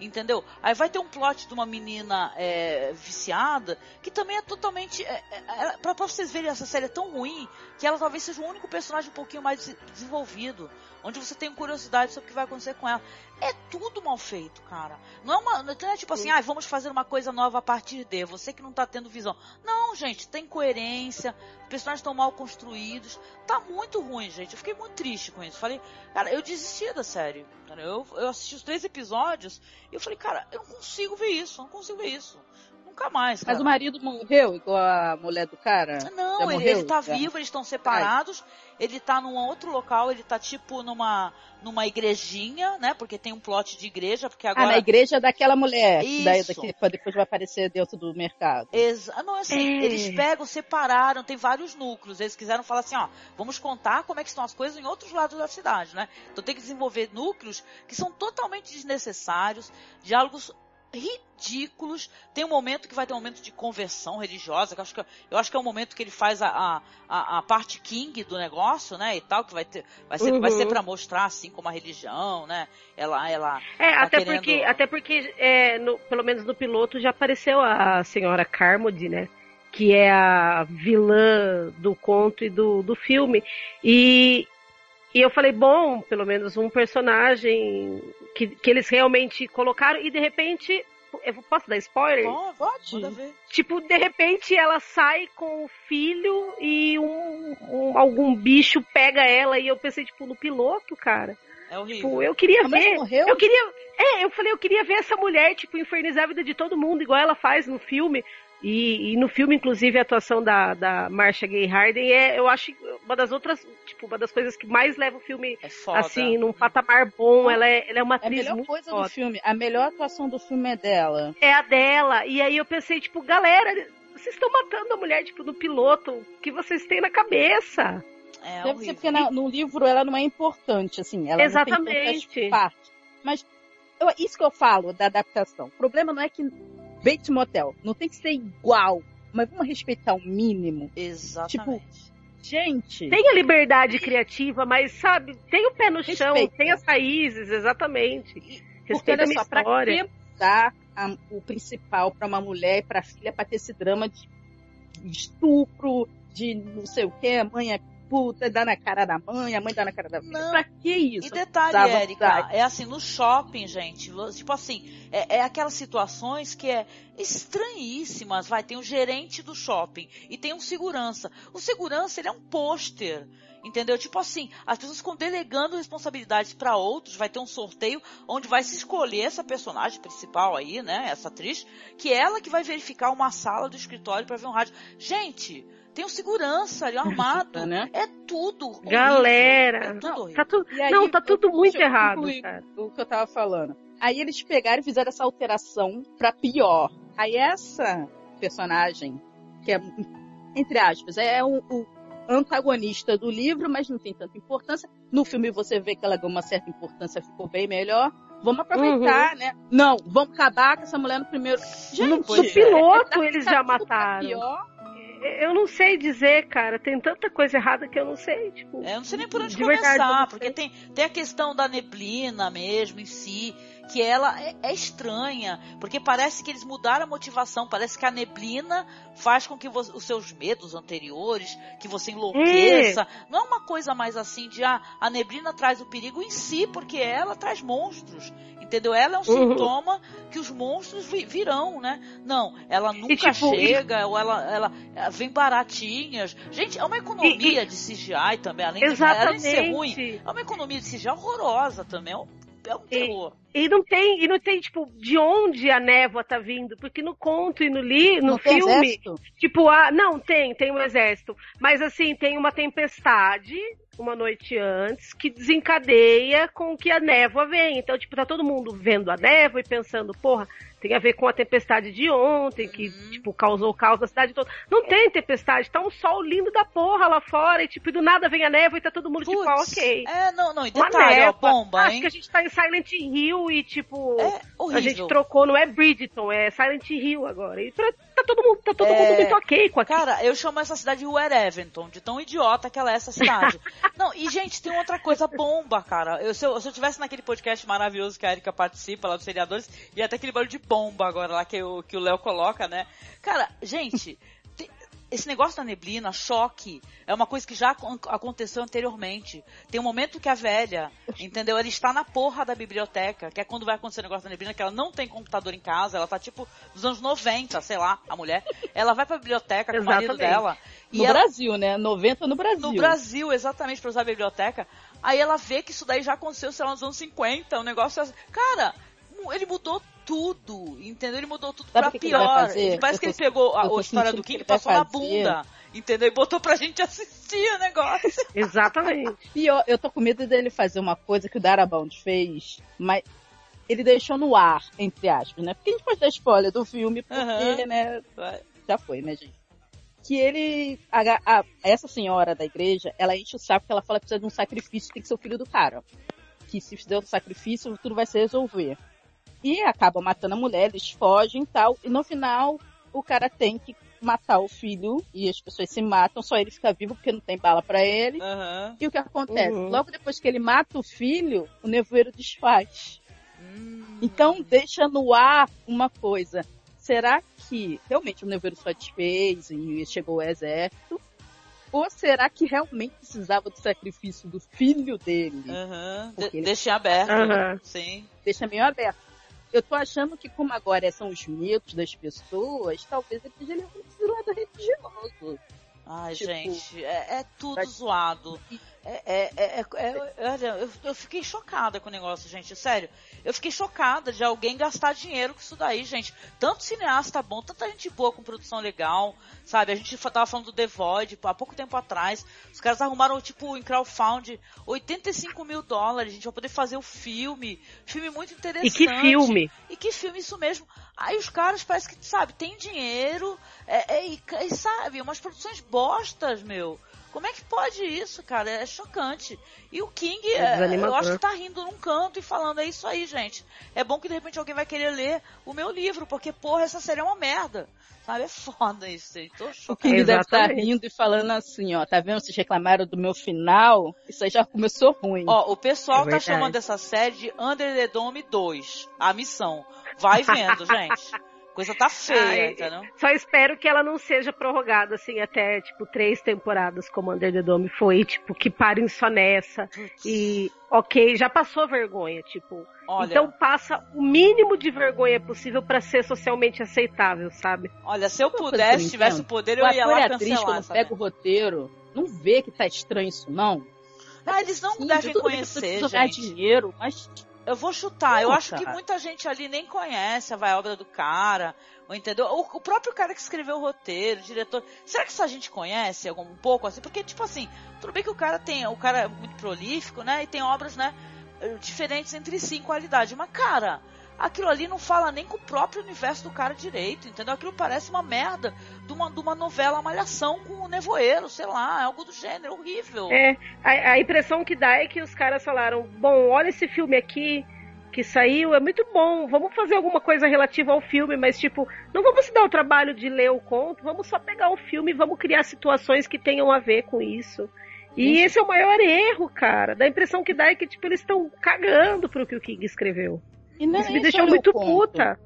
entendeu? Aí vai ter um plot de uma menina é, viciada que também é totalmente. É, é, pra, pra vocês verem, essa série é tão ruim que ela talvez seja o único personagem um pouquinho mais desenvolvido, onde você tem curiosidade sobre o que vai acontecer com ela. É tudo mal feito, cara. Não é, uma, não é tipo assim, ah, vamos fazer uma coisa nova a partir de você que não tá tendo visão. Não, gente, tem coerência, os personagens estão mal construídos. Tá muito ruim, gente. Eu fiquei muito triste com isso. Falei, cara, eu desisti da série. Eu, eu assisti os três episódios e eu falei, cara, eu não consigo ver isso, não consigo ver isso. Nunca mais. Cara. Mas o marido morreu igual a mulher do cara? Não, ele, ele tá vivo, eles estão separados. Ai. Ele tá num outro local, ele tá tipo numa numa igrejinha, né? Porque tem um plot de igreja, porque agora. Ah, na igreja daquela mulher. Isso. Daí, daqui, depois vai aparecer dentro do mercado. Exa não, assim, é. eles pegam, separaram, tem vários núcleos. Eles quiseram falar assim, ó, vamos contar como é que estão as coisas em outros lados da cidade, né? Então tem que desenvolver núcleos que são totalmente desnecessários, diálogos ridículos. Tem um momento que vai ter um momento de conversão religiosa, que eu acho que, eu acho que é o momento que ele faz a, a, a parte king do negócio, né, e tal, que vai ter, vai ser, uhum. vai ser para mostrar assim como a religião, né, ela, ela. É, tá até querendo... porque, até porque, é, no, pelo menos no piloto já apareceu a senhora Carmody, né, que é a vilã do conto e do, do filme, e e eu falei, bom, pelo menos um personagem que, que eles realmente colocaram, e de repente. Eu posso dar spoiler? Oh, pode. Tipo, de repente ela sai com o filho e um, um, algum bicho pega ela e eu pensei, tipo, no piloto, cara. É horrível. Tipo, eu queria ver. Morreu? Eu queria. É, eu falei, eu queria ver essa mulher, tipo, infernizar a vida de todo mundo, igual ela faz no filme. E, e, no filme, inclusive, a atuação da, da Marcia Gay Harden é, eu acho, uma das outras, tipo, uma das coisas que mais leva o filme, é assim, num patamar bom. Ela é, ela é uma atriz A melhor coisa foda. do filme, a melhor atuação do filme é dela. É a dela. E aí eu pensei, tipo, galera, vocês estão matando a mulher, tipo, no piloto. O que vocês têm na cabeça? É Deve ser porque na, no livro ela não é importante, assim. Ela Exatamente. Não tem partes. Mas eu, isso que eu falo da adaptação. O problema não é que Bates Motel. Não tem que ser igual, mas vamos respeitar o mínimo. Exatamente. Tipo, gente. Tem a liberdade criativa, mas sabe, tem o pé no Respeita. chão, tem as raízes, exatamente. Respeita Porque, olha só, história. pra que dar a, o principal para uma mulher e pra filha pra ter esse drama de estupro, de não sei o que, a mãe é puta, dá na cara da mãe, a mãe dá na cara da. Não. Pra que isso? E detalhe, Érica, é assim, no shopping, gente, tipo assim, é, é, aquelas situações que é estranhíssimas, vai, tem o gerente do shopping e tem um segurança. O segurança, ele é um pôster. Entendeu? Tipo assim, as pessoas ficam delegando responsabilidades para outros, vai ter um sorteio onde vai se escolher essa personagem principal aí, né, essa atriz, que é ela que vai verificar uma sala do escritório para ver um rádio. Gente, tem um segurança ali, armado. né? É tudo. Horrível. Galera. É tudo não, tá, tu... aí, não, tá tudo muito errado. Cara. O que eu tava falando. Aí eles pegaram e fizeram essa alteração pra pior. Aí essa personagem, que é, entre aspas, é o, o antagonista do livro, mas não tem tanta importância. No filme você vê que ela ganhou uma certa importância, ficou bem melhor. Vamos aproveitar, uhum. né? Não, vamos acabar com essa mulher no primeiro. Gente, no, no piloto é, eles já mataram. Pior eu não sei dizer, cara. Tem tanta coisa errada que eu não sei. Tipo, é, eu não sei nem por onde começar, verdade, porque tem, tem a questão da neblina mesmo em si, que ela é, é, estranha, porque parece que eles mudaram a motivação, parece que a neblina faz com que você, os seus medos anteriores, que você enlouqueça, é. não é uma coisa mais assim de ah, a neblina traz o perigo em si, porque ela traz monstros entendeu? Ela é um uhum. sintoma que os monstros virão, né? Não, ela nunca e, tipo, chega, e... ou ela, ela, vem baratinhas. Gente, é uma economia e, de CGI também, além de, além de, ser ruim. É uma economia de CGI horrorosa também. É um, terror. E não tem, e não tem, tipo, de onde a névoa tá vindo, porque no conto e no li, no não filme, tipo, a, não, tem, tem um exército, mas assim, tem uma tempestade uma noite antes que desencadeia com que a névoa vem. Então, tipo, tá todo mundo vendo a névoa e pensando, porra, tem a ver com a tempestade de ontem, que, uhum. tipo, causou caos na cidade toda. Não tem tempestade, tá um sol lindo da porra lá fora, e, tipo, do nada vem a névoa e tá todo mundo, Puts, tipo, ah, ok. É, não, não, e detalhe, névoa, ó, bomba, Acho que a gente tá em Silent Hill e, tipo, é a gente trocou, não é Bridgeton, é Silent Hill agora. E tá tá todo mundo, tá todo É, mundo muito ok com aquilo. Cara, eu chamo essa cidade de Werevington, de tão idiota que ela é essa cidade. Não, e gente, tem outra coisa bomba, cara. Eu, se, eu, se eu tivesse naquele podcast maravilhoso que a Erika participa lá dos seriadores, ia até aquele barulho de bomba agora lá que o, que o Léo coloca, né? Cara, gente, te- esse negócio da neblina, choque, é uma coisa que já acon- aconteceu anteriormente. Tem um momento que a velha, entendeu? Ela está na porra da biblioteca, que é quando vai acontecer o negócio da neblina, que ela não tem computador em casa, ela tá tipo dos anos 90, sei lá, a mulher. Ela vai pra biblioteca com o marido dela. E No ela- Brasil, né? 90 no Brasil. no Brasil, exatamente, pra usar a biblioteca. Aí ela vê que isso daí já aconteceu, sei lá, nos anos 50, um negócio assim. Cara, ele mudou tudo, entendeu? Ele mudou tudo Sabe pra que que ele pior. fazer? Ele parece Eu que ele tô- pegou a, a história do que King e ele passou na bunda, entendeu? E botou pra gente assistir o negócio. Exatamente. E eu, eu tô com medo dele fazer uma coisa que o Darabont fez, mas ele deixou no ar, entre aspas, né? Porque a gente pode dar spoiler do filme, porque, Aham. né, já foi, né, gente? Que ele, a- a- essa senhora da igreja, ela enche o saco porque ela fala que precisa de um sacrifício, tem que ser o filho do cara. Que se fizer o sacrifício, tudo vai se resolver. E acaba matando a mulher, eles fogem e tal, e no final, o cara tem que matar o filho, e as pessoas se matam, só ele fica vivo porque não tem bala pra ele. Aham. E o que acontece? Uhum. Logo depois que ele mata o filho, o nevoeiro desfaz. Hum. Então deixa no ar uma coisa. Será que realmente o nevoeiro só desfez e chegou o exército? Ou será que realmente precisava do sacrifício do filho dele? De- ele- Deixei aberto. Sim. Deixa meio aberto. Eu tô achando que como agora são os medos das pessoas, talvez ele esteja levando esse lado religioso. Ai, Tipo, gente, é, é tudo zoado. É, é, é, é- é- eu, eu fiquei chocada com o negócio, gente. Sério. Eu fiquei chocada de alguém gastar dinheiro com isso daí, gente. Tanto cineasta bom, tanta gente boa com produção legal, sabe? A gente tava falando do The Void há pouco tempo atrás. Os caras arrumaram, tipo, em crowdfund 85 mil dólares, gente, pra poder fazer o filme. Filme muito interessante. E que filme? E que filme isso mesmo? Aí os caras parece que, sabe, tem dinheiro, é, é, e, e, sabe, umas produções bostas, meu. Como é que pode isso, cara? É chocante. E o King, É eu acho que tá rindo num canto e falando, é isso aí, gente. É bom que de repente alguém vai querer ler o meu livro, porque, porra, essa série é uma merda. Sabe? É foda isso. Tô O chocada. King deve estar Exatamente. rindo e falando assim, ó, tá vendo? Vocês reclamaram do meu final? Isso aí já começou ruim. Ó, o pessoal É tá chamando essa série de Under the Dome 2, a missão. Vai vendo, gente. Coisa tá feia, Ai, entendeu? Só espero que ela não seja prorrogada, assim, até, tipo, três temporadas como Under the Dome foi, tipo, que parem só nessa. E, ok, já passou vergonha, tipo. Olha, Então passa o mínimo de vergonha possível pra ser socialmente aceitável, sabe? olha, se eu pudesse, eu tivesse o poder, o eu ia lá a atriz, cancelar quando pega o roteiro, não vê que tá estranho isso, não. Ah, eles não Sim, devem conhecer, gente. dinheiro, mas Eu vou chutar. eu Não, acho que muita gente ali nem conhece a vai obra do cara, ou entendeu? O, o próprio cara que escreveu o roteiro, o diretor. Será que essa gente conhece algum um pouco assim? Porque tipo assim, tudo bem que o cara tem, o cara é muito prolífico, né? E tem obras, né, diferentes entre si em qualidade, mas cara, aquilo ali não fala nem com o próprio universo do cara direito, entendeu? Aquilo parece uma merda de uma, de uma novela malhação com o nevoeiro, sei lá, algo do gênero, horrível. É, a, a impressão que dá é que os caras falaram: bom, olha esse filme aqui que saiu, é muito bom, vamos fazer alguma coisa relativa ao filme, mas tipo, não vamos se dar o trabalho de ler o conto, vamos só pegar o filme e vamos criar situações que tenham a ver com isso. E Gente. esse é o maior erro, cara. Da impressão que dá é que, tipo, eles estão cagando pro que o King escreveu. E não é Isso me nem deixou ler muito puta.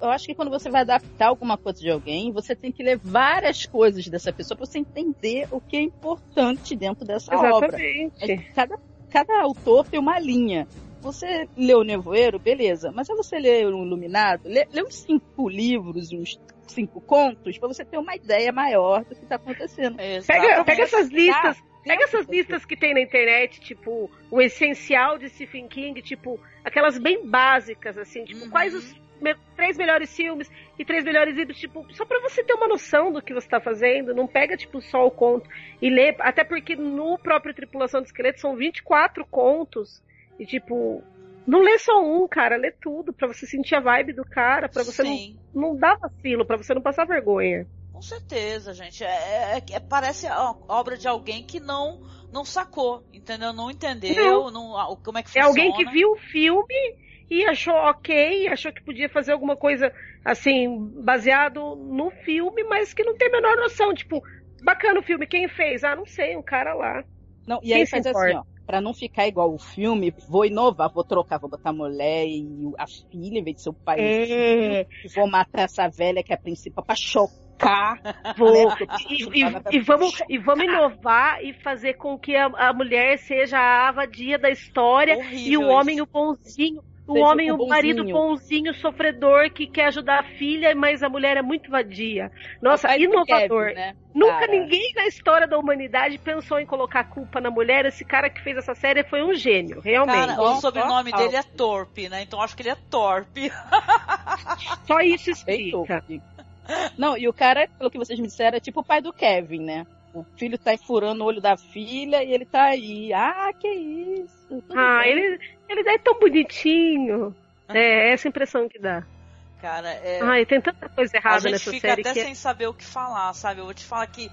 Eu acho que quando você vai adaptar alguma coisa de alguém, você tem que ler várias coisas dessa pessoa para você entender o que é importante dentro dessa obra. Exatamente. É, Cada, cada autor tem uma linha. Você lê o Nevoeiro, beleza, mas se você lê o Iluminado, lê, lê uns cinco livros, uns cinco contos, para você ter uma ideia maior do que está acontecendo. Pega, Exatamente. pega essas listas. Pega essas listas que tem na internet, tipo, o essencial de Stephen King, tipo, aquelas bem básicas, assim, tipo, Uhum. quais os me- três melhores filmes e três melhores livros, tipo, só pra você ter uma noção do que você tá fazendo, não pega, tipo, só o conto e lê, até porque no próprio Tripulação de Esqueleto são 24 contos, e tipo, não lê só um, cara, lê tudo, pra você sentir a vibe do cara, pra você não, Sim. não dar vacilo, pra você não passar vergonha. Com certeza, gente. É, é- é- parece a obra de alguém que não não sacou, entendeu? Não entendeu, não, a- como é que É funciona. alguém que viu o filme e achou ok, achou que podia fazer alguma coisa assim, baseado no filme, mas que não tem a menor noção. Tipo, bacana o filme, quem fez? Ah, não sei, um cara lá. Não, e aí faz assim, ó, pra não ficar igual o filme, vou inovar, vou trocar, vou botar a mulher e a filha em vez de ser o pai. É. Vou matar essa velha que é a principal pra chocar. Vou. E, e, e, vamos, e vamos inovar e fazer com que a, a mulher seja a avadia da história Horrível e o homem isso. o bonzinho. O Seja homem, o o marido bonzinho. sofredor, que quer ajudar a filha, mas a mulher é muito vadia. Nossa, inovador. Kevin, né, Nunca cara? ninguém na história da humanidade pensou em colocar a culpa na mulher. Esse cara que fez essa série foi um gênio, realmente. Cara, o sobrenome dele é Torpe, né? Então acho que ele é torpe. Só isso explica. Não, e o cara, pelo que vocês me disseram, é tipo o pai do Kevin, né? O filho tá furando o olho da filha e ele tá aí. Ah, que isso. tudo Ah, bem. ele, ele é tão bonitinho. É essa impressão que dá. Cara, é. Ai, tem tanta coisa a errada gente nessa fica série até que é- sem saber o que falar, sabe? Eu vou te falar que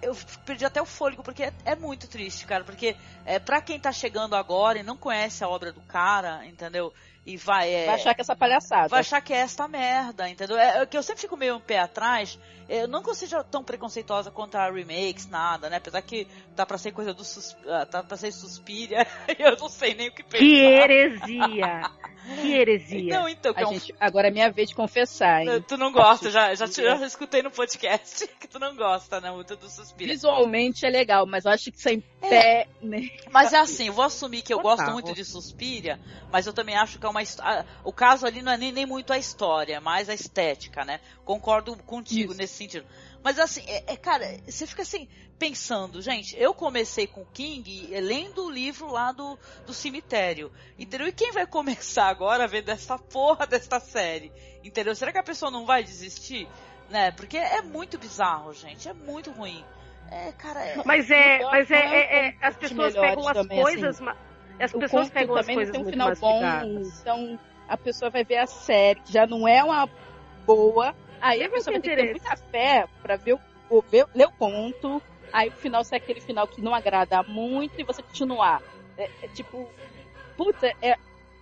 eu perdi até o fôlego, porque é, é muito triste, cara. Porque é, pra quem tá chegando agora e não conhece a obra do cara, entendeu? E vai. É, Vai achar que essa palhaçada. vai achar que é esta merda, entendeu? É, é que eu sempre fico meio um pé atrás. Eu não que eu seja tão preconceituosa contra remakes, nada, né? Apesar que tá pra ser coisa do sus, tá pra ser suspira, eu não sei nem o que pensar. Que heresia! Que heresia! Não, então, que A é um gente, agora é minha vez de confessar, hein? Tu não gosta, já, já, te- já escutei no podcast que tu não gosta, né? Muito do Suspira. Visualmente é legal, mas eu acho que sem pé, né? Mas é assim, eu vou assumir que eu Total. gosto muito de Suspiria, mas eu também acho que é uma his- ah, O caso ali não é nem, nem muito a história, é mais a estética, né? Concordo contigo Isso. nesse sentido. Mas assim, é, é, cara, você fica assim, pensando, gente, eu comecei com King eh, lendo o livro lá do, do cemitério. Entendeu? E quem vai começar agora vendo essa porra dessa série? Entendeu? Será que a pessoa não vai desistir? Né? Porque é muito bizarro, gente. É muito ruim. É, cara, é. Mas é, mas é, é é- é- as pessoas pegam as também, coisas, ma- as o pessoas pegam as também coisas não tem um muito final bom, então a pessoa vai ver a série, que já não é uma boa, aí a pessoa vai ter que ter muita fé pra ver o, ver- ler o conto, aí o final sai aquele final que não agrada muito e você continuar. É, é tipo, puta, é,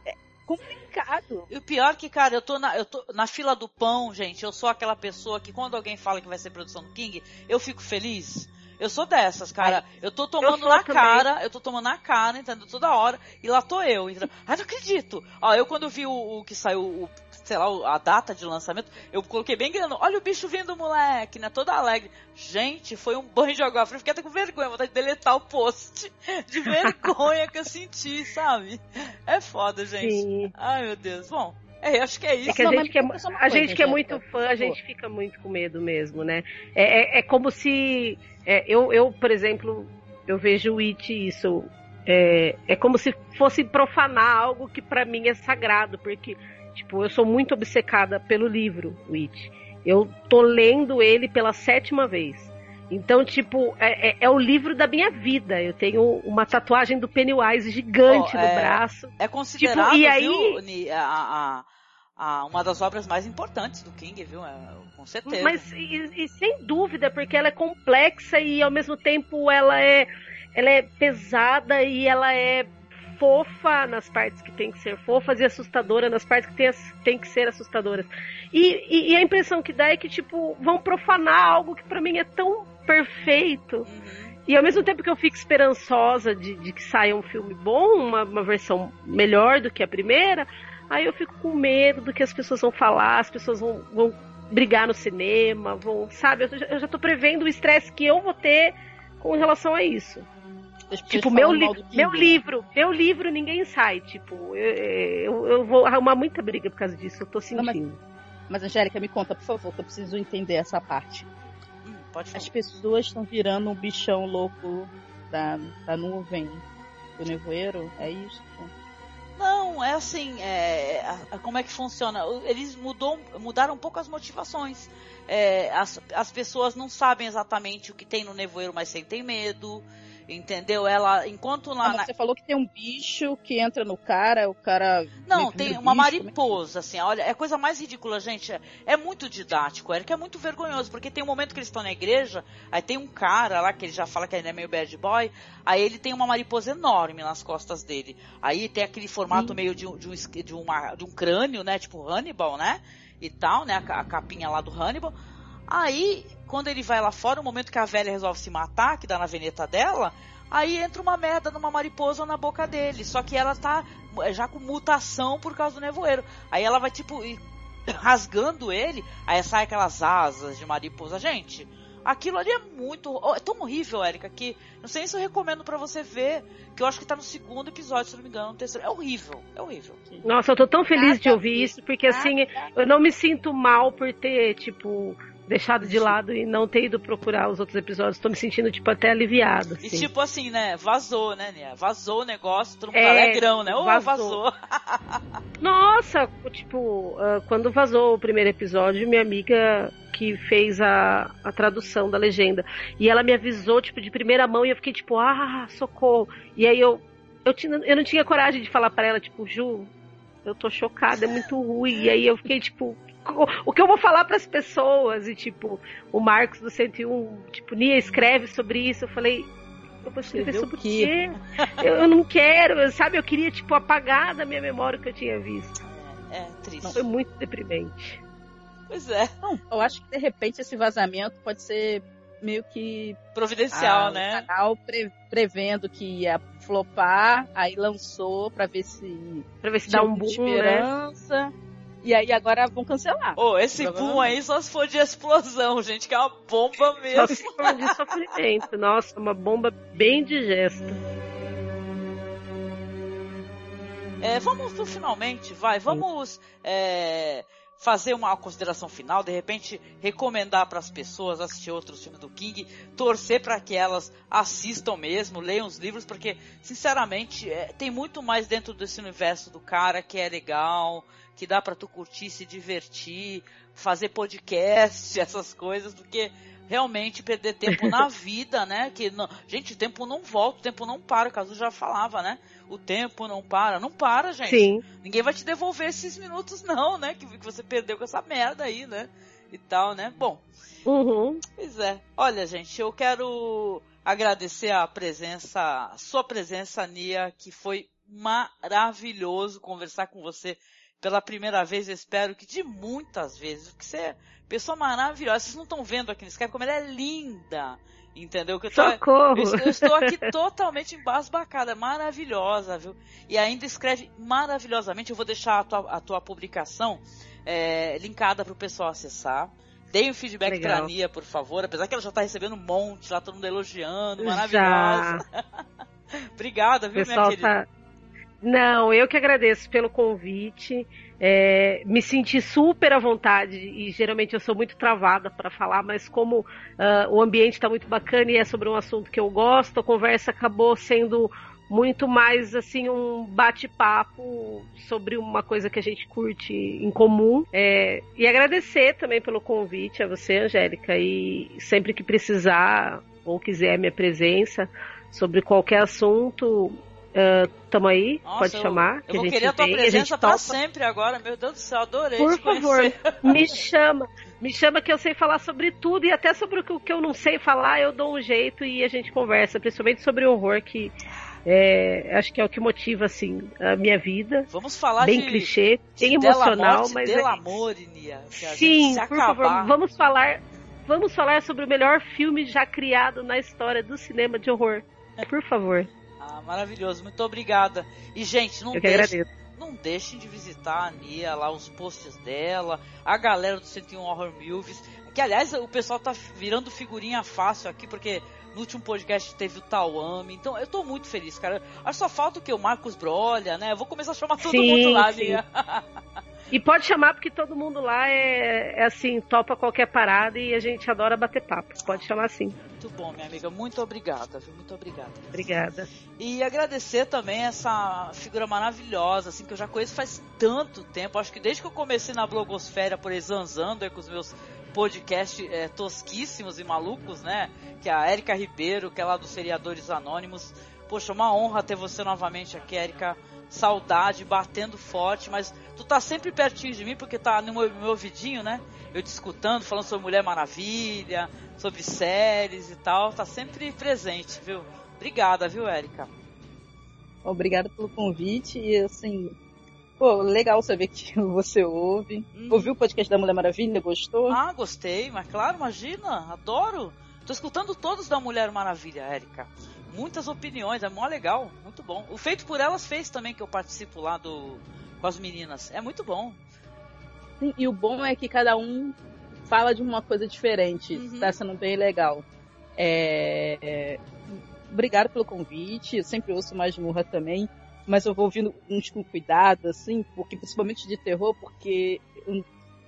é complicado. E o pior que, cara, eu tô, na, eu tô na fila do pão, gente. Eu sou aquela pessoa que quando alguém fala que vai ser produção do King, eu fico feliz. Eu sou dessas, cara. Eu tô tomando sou na também. cara, eu tô tomando na cara, entendeu? Toda hora. E lá tô eu, entendeu? Ai, não acredito. Ó, eu quando vi o, o que saiu, o, sei lá, a data de lançamento, eu coloquei bem grande. Olha o bicho vindo, moleque, né? Toda alegre. Gente, foi um banho de água fria. Eu Fiquei até com vergonha, vontade de deletar o post. De vergonha que eu senti, sabe? É foda, gente. Sim. Ai, meu Deus. Bom, é, acho que é isso. É que a Não, gente que é, a coisa, gente que é Angélica, muito fã, a gente fica muito com medo mesmo, né? É, é, é como se. É, eu, eu, por exemplo, eu vejo o It isso. É, é como se fosse profanar algo que pra mim é sagrado, porque, tipo, eu sou muito obcecada pelo livro, o It. Eu tô lendo ele pela sétima vez. Então, tipo, é, é- é o livro da minha vida. Eu tenho uma tatuagem do Pennywise gigante Ó, no é, braço. É considerado, Tipo, e aí- viu, a, a- a- uma das obras mais importantes do King, viu? É, com certeza. Mas e, e sem dúvida, porque ela é complexa e ao mesmo tempo ela é, ela é pesada e ela é fofa nas partes que tem que ser fofas e assustadora nas partes que tem, tem que ser assustadoras. E, e- e a impressão que dá é que, tipo, vão profanar algo que pra mim é tão perfeito. Uhum. E ao mesmo tempo que eu fico esperançosa de, de que saia um filme bom, uma, uma versão melhor do que a primeira, aí eu fico com medo do que as pessoas vão falar, as pessoas vão, vão brigar no cinema, vão, sabe? Eu já, eu já tô prevendo o estresse que eu vou ter com relação a isso. Tipo, meu, li King, meu livro, meu livro ninguém sai, tipo, eu, eu, eu vou arrumar muita briga por causa disso, eu tô Não, mas- sentindo. Mas, Angélica, me conta, por favor, que eu preciso entender essa parte. Hum, pode falar. As pessoas estão virando um bichão louco da, da nuvem, do nevoeiro, é isso? Não, é assim, é, a- a- como é que funciona? Eles mudou, mudaram um pouco as motivações. É, as, as pessoas não sabem exatamente o que tem no nevoeiro, mas sentem medo. Entendeu? Ela, enquanto lá. Ah, na- Você falou que tem um bicho que entra no cara, o cara. Não, tem uma bicho, é que- mariposa, assim, olha, é a coisa mais ridícula, gente. É, é muito didático, Eric, é muito vergonhoso, porque tem um momento que eles estão na igreja, aí tem um cara lá que ele já fala que ele é meio bad boy, aí ele tem uma mariposa enorme nas costas dele. Aí tem aquele formato meio de, um- de, um, de, uma, de um crânio, né? Tipo Hannibal, né? E tal, né? A, a capinha lá do Hannibal. Aí, quando ele vai lá fora, o momento que a velha resolve se matar, que dá na veneta dela, aí entra uma merda numa mariposa na boca dele. Só que ela tá é, já com mutação por causa do nevoeiro. Aí ela vai, tipo, ir rasgando ele, aí sai aquelas asas de mariposa. Gente, aquilo ali é muito. oh, É tão horrível, Erika, que não sei nem se eu recomendo pra você ver, que eu acho que tá no segundo episódio, se não me engano, no terceiro. É horrível, é horrível. Nossa, eu tô tão feliz de Nada ouvir a isso, porque assim, eu não me sinto mal por ter, tipo, deixado de lado e não ter ido procurar os outros episódios. Tô me sentindo, tipo, até aliviado. E assim. tipo assim, né? Vazou, né, Nia? Vazou o negócio, todo mundo É, alegrão, né? Ô, vazou. vazou. Nossa, tipo, ah, quando vazou o primeiro episódio, minha amiga que fez a, a tradução da legenda. E ela me avisou, tipo, de primeira mão, e eu fiquei, tipo, ah, socorro. E aí eu, eu, tinha, eu não tinha coragem de falar pra ela, tipo, Ju, eu tô chocada, é muito ruim. E aí eu fiquei, tipo, o que eu vou falar pras pessoas? E, tipo, o Marcos do 101, tipo, Nia, escreve sobre isso. Eu falei, eu vou escrever sobre o quê? quê? Eu, eu não quero, sabe? Eu queria, tipo, apagar da minha memória o que eu tinha visto. É, é triste. Foi muito deprimente. Pois é. Não, eu acho que de repente esse vazamento pode ser meio que Providencial, ah, né? o canal pre- prevendo que ia flopar, aí lançou pra ver se Pra ver se dá um boom, né? E aí agora vão cancelar. Ô, esse boom Provavelmente. aí só se for de explosão, gente, que é uma bomba Só mesmo. se for de sofrimento. Nossa, uma bomba bem digesta. É, vamos pro finalmente, vai. Vamos é, fazer uma consideração final, de repente recomendar para as pessoas assistir outros filmes do King, torcer para que elas assistam mesmo, leiam os livros, porque sinceramente é, tem muito mais dentro desse universo do cara que é legal, que dá para tu curtir, se divertir, fazer podcast, essas coisas, do que realmente perder tempo na vida, né? Que não, gente, o tempo não volta, o tempo não para, o Caso já falava, né? O tempo não para, não para, gente. Sim. Ninguém vai te devolver esses minutos, não, né? Que, que você perdeu com essa merda aí, né? E tal, né? Bom, Uhum. pois é. Olha, gente, eu quero agradecer a presença, a sua presença, Nia, que foi maravilhoso conversar com você pela primeira vez, eu espero que de muitas vezes, porque você pessoa maravilhosa. Vocês não estão vendo aqui no Skype como ela é linda. Entendeu? Que eu, tô, Socorro! eu, eu estou aqui totalmente embasbacada, maravilhosa, viu? E ainda escreve maravilhosamente. Eu vou deixar a tua, a tua publicação é, linkada para o pessoal acessar. Deem um feedback Legal. pra Nia, por favor. Apesar que ela já tá recebendo um monte, lá todo mundo elogiando, maravilhosa. Obrigada, viu, minha pessoal querida? tá. Não, eu que agradeço pelo convite. É, me senti super à vontade e geralmente eu sou muito travada para falar, mas como ah, o ambiente está muito bacana e é sobre um assunto que eu gosto, a conversa acabou sendo muito mais assim um bate-papo sobre uma coisa que a gente curte em comum. É, e agradecer também pelo convite a você, Angélica, e sempre que precisar ou quiser minha presença sobre qualquer assunto, Uh, tamo aí, Nossa, pode eu- chamar. Eu que a vou querer a tua vem, a presença gente pra topa. sempre agora. Meu Deus do céu, adorei Por favor, me chama. Me chama que eu sei falar sobre tudo e até sobre o que- eu não sei falar, eu dou um jeito e a gente conversa, principalmente sobre horror, que é, acho que é o que motiva assim a minha vida. Vamos falar Bem de, clichê, de bem emocional, Morte, mas é- amor, Nia. Se a gente Sim, por acabar, favor, vamos falar, vamos falar sobre o melhor filme já criado na história do cinema de horror. Por favor, Ah, maravilhoso, muito obrigada. E, gente, não eu agradeço. não deixem de visitar a Nia, lá os posts dela, a galera do 101 Horror Movies. Que, aliás, o pessoal tá virando figurinha fácil aqui, porque no último podcast teve o Tawami. Então, eu tô muito feliz, cara. Acho só falta o que? O Marcos Brolha, né? Eu vou começar a chamar todo Sim, mundo lá, sim. Nia. E pode chamar porque todo mundo lá é, é assim, topa qualquer parada e a gente adora bater papo. Pode chamar assim. Muito bom, minha amiga. Muito obrigada, viu? Muito obrigada. Obrigada. E agradecer também essa figura maravilhosa, assim, que eu já conheço faz tanto tempo. Acho que desde que eu comecei na blogosfera por aí zanzando aí com os meus podcast é, tosquíssimos e malucos, né? Que é a Érica Ribeiro, que é lá dos Seriadores Anônimos. Poxa, uma honra ter você novamente aqui, Érica. Saudade, batendo forte, mas tu tá sempre pertinho de mim porque tá no meu, meu ouvidinho, né? Eu te escutando, falando sobre Mulher Maravilha, sobre séries e tal. Tá sempre presente, viu? Obrigada, viu, Érica? Obrigada pelo convite e assim, Pô, legal saber que você ouve. Uhum. Ouviu o podcast da Mulher Maravilha? Gostou? Ah, gostei, mas claro, imagina, adoro. Tô escutando todos da Mulher Maravilha, Érica. Muitas opiniões, é mó legal, muito bom. O Feito por Elas fez também, que eu participo lá do com as meninas. É muito bom. Sim, e o bom é que cada um fala de uma coisa diferente. Uhum. Tá sendo bem legal. É... é obrigado pelo convite. Eu sempre ouço mais Murra também mas eu vou ouvindo uns com cuidado, assim, porque principalmente de terror, porque eu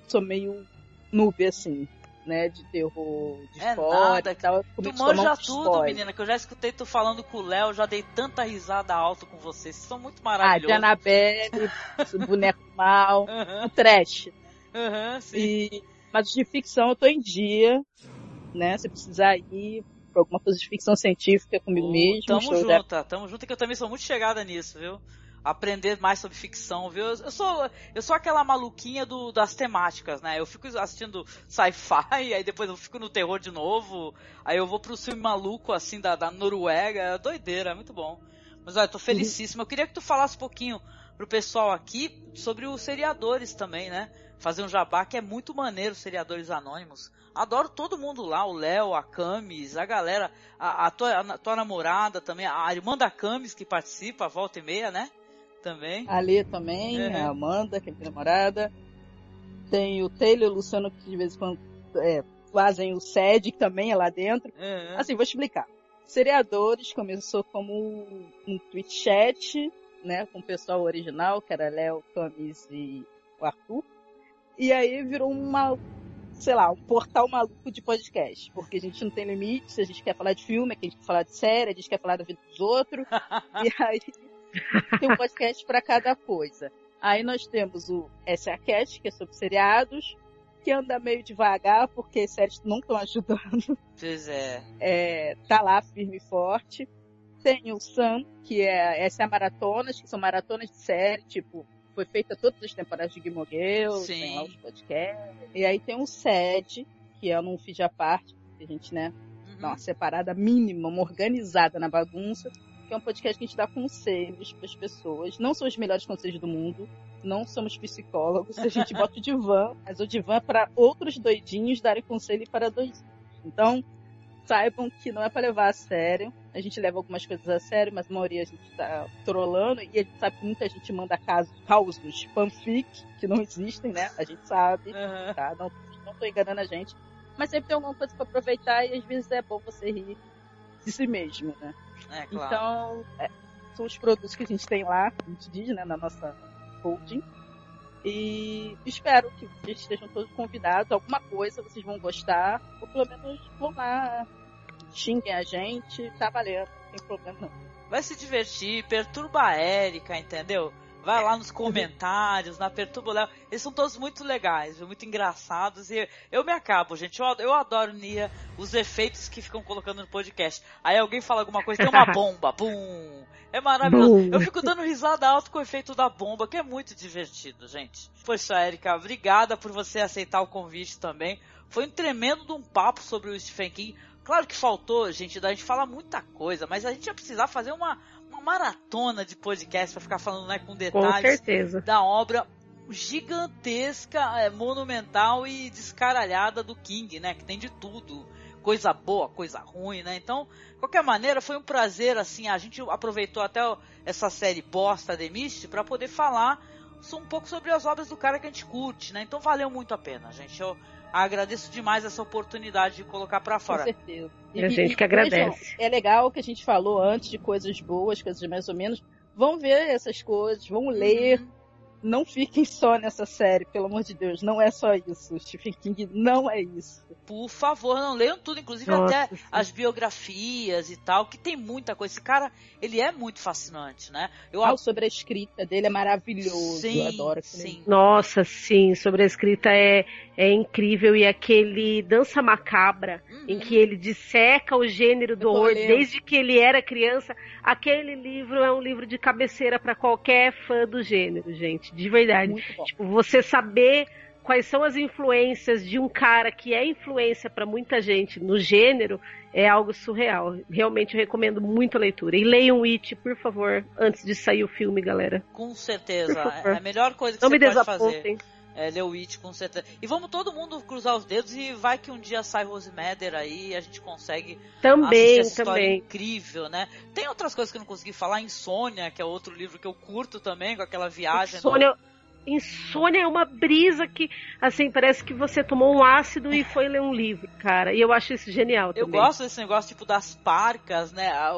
sou meio noob, assim, né, de terror de é e tal. Tu manja tudo, spoiler. menina, que eu já escutei tu falando com o Léo, já dei tanta risada alta com vocês, vocês são muito maravilhosos. Ah, de Annabelle, boneco mal, uhum. trash. Uhum, sim. E, mas de ficção eu tô em dia, né, se precisar ir, pra alguma coisa de ficção científica comigo uh, mesmo. Tamo junto, tamo junto, que eu também sou muito chegada nisso, viu? Aprender mais sobre ficção, viu? Eu sou, eu sou aquela maluquinha do, das temáticas, né? Eu fico assistindo sci-fi, aí depois eu fico no terror de novo, aí eu vou pro filme maluco, assim, da, da Noruega, é doideira, é muito bom. Mas olha, eu tô uhum. felicíssima. Eu queria que tu falasse um pouquinho pro pessoal aqui sobre os seriadores também, né? Fazer um jabá que é muito maneiro, seriadores anônimos. Adoro todo mundo lá, o Léo, a Camis, a galera, a, a, tua, a, tua, namorada também, a irmã da Camis que participa, volta e meia, né? Também. A Lê também, é. a Amanda, que é minha namorada. Tem o Taylor e o Luciano que de vez em quando é, fazem o SED, que também é lá dentro. É. Assim, vou explicar. Seriadores começou como um tweet chat, né, com o pessoal original, que era Léo, Camis e o Arthur. E aí virou uma sei lá, um portal maluco de podcast. Porque a gente não tem limite, a gente quer falar de filme, a gente quer falar de série, a gente quer falar da vida dos outros. e aí tem um podcast para cada coisa. Aí nós temos o SACast, que é sobre seriados, que anda meio devagar, porque séries não estão ajudando. Pois é. é. Tá lá firme e forte. Tem o Sam, que é essa é a maratonas, que são maratonas de série, tipo, foi feita todas as temporadas de Gilmore Girls, tem lá os podcasts. E aí tem o SED, que é num feed à parte, que a gente, né, uhum. dá uma separada mínima, uma organizada na bagunça, que é um podcast que a gente dá conselhos para as pessoas. Não são os melhores conselhos do mundo, não somos psicólogos, a gente bota o divã, mas o divã é para outros doidinhos darem conselho para doidinhos. Então, saibam que não é para levar a sério. A gente leva algumas coisas a sério, mas a maioria a gente tá trolando. E a gente sabe que muita gente manda casos, causos fanfic, que não existem, né? A gente sabe, uhum. tá? Não, não tô enganando a gente. Mas sempre tem alguma coisa para aproveitar e às vezes é bom você rir de si mesmo, né? É, claro. Então, é, são os produtos que a gente tem lá, a gente diz, né, na nossa holding. E espero que vocês estejam todos convidados. Alguma coisa vocês vão gostar. Ou pelo menos vão lá xinguem a gente, tá valendo, não tem problema não. Vai se divertir, perturba a Érica, entendeu? Vai lá nos comentários, na Perturba Léo. Eles são todos muito legais, muito engraçados. E eu me acabo, gente. Eu, eu adoro, Nia, os efeitos que ficam colocando no podcast. Aí alguém fala alguma coisa, tem uma bomba, bum! É maravilhoso. Eu fico dando risada alto com o efeito da bomba, que é muito divertido, gente. Poxa, Érica, obrigada por você aceitar o convite também. Foi um tremendo de um papo sobre o Stephen King. Claro que faltou, gente, da gente falar muita coisa, mas a gente ia precisar fazer uma, uma maratona de podcast para ficar falando né, com detalhes com da obra gigantesca, é, monumental e descaralhada do King, né? Que tem de tudo. Coisa boa, coisa ruim, né? Então, de qualquer maneira, foi um prazer, assim, a gente aproveitou até essa série bosta The Mist para poder falar um pouco sobre as obras do cara que a gente curte, né? Então valeu muito a pena, gente. Eu agradeço demais essa oportunidade de colocar para fora. Com certeza. E, a gente que agradece. é legal que a gente falou antes de coisas boas, coisas mais ou menos. Vão ver essas coisas, vão ler, uhum. Não fiquem só nessa série, pelo amor de Deus. Não é só isso. Stephen King não é isso. Por favor, não leiam tudo, inclusive Nossa, até sim. as biografias e tal, que tem muita coisa. Esse cara, ele é muito fascinante, né? Eu Ah, sobre a escrita dele é maravilhoso. Sim, eu adoro sim. livro. Nossa, sim, sobre a escrita é, é incrível. E aquele Dança Macabra, em que ele disseca o gênero do tô horror desde que ele era criança, aquele livro é um livro de cabeceira para qualquer fã do gênero, gente, de verdade. Tipo, você saber quais são as influências de um cara que é influência para muita gente no gênero é algo surreal. Realmente eu recomendo muito a leitura. E leiam It, por favor, antes de sair o filme, galera. Com certeza. É a melhor coisa que Não você me pode fazer. É It, com certeza. E vamos todo mundo cruzar os dedos e vai que um dia sai Rose Matter aí e a gente consegue Também, essa história também. incrível, né? Tem outras coisas que eu não consegui falar. Insônia, que é outro livro que eu curto também, com aquela viagem. Insônia, insônia é uma brisa que, assim, parece que você tomou um ácido e foi ler um livro, cara. E eu acho isso genial Eu também. gosto desse negócio tipo das parcas, né? A,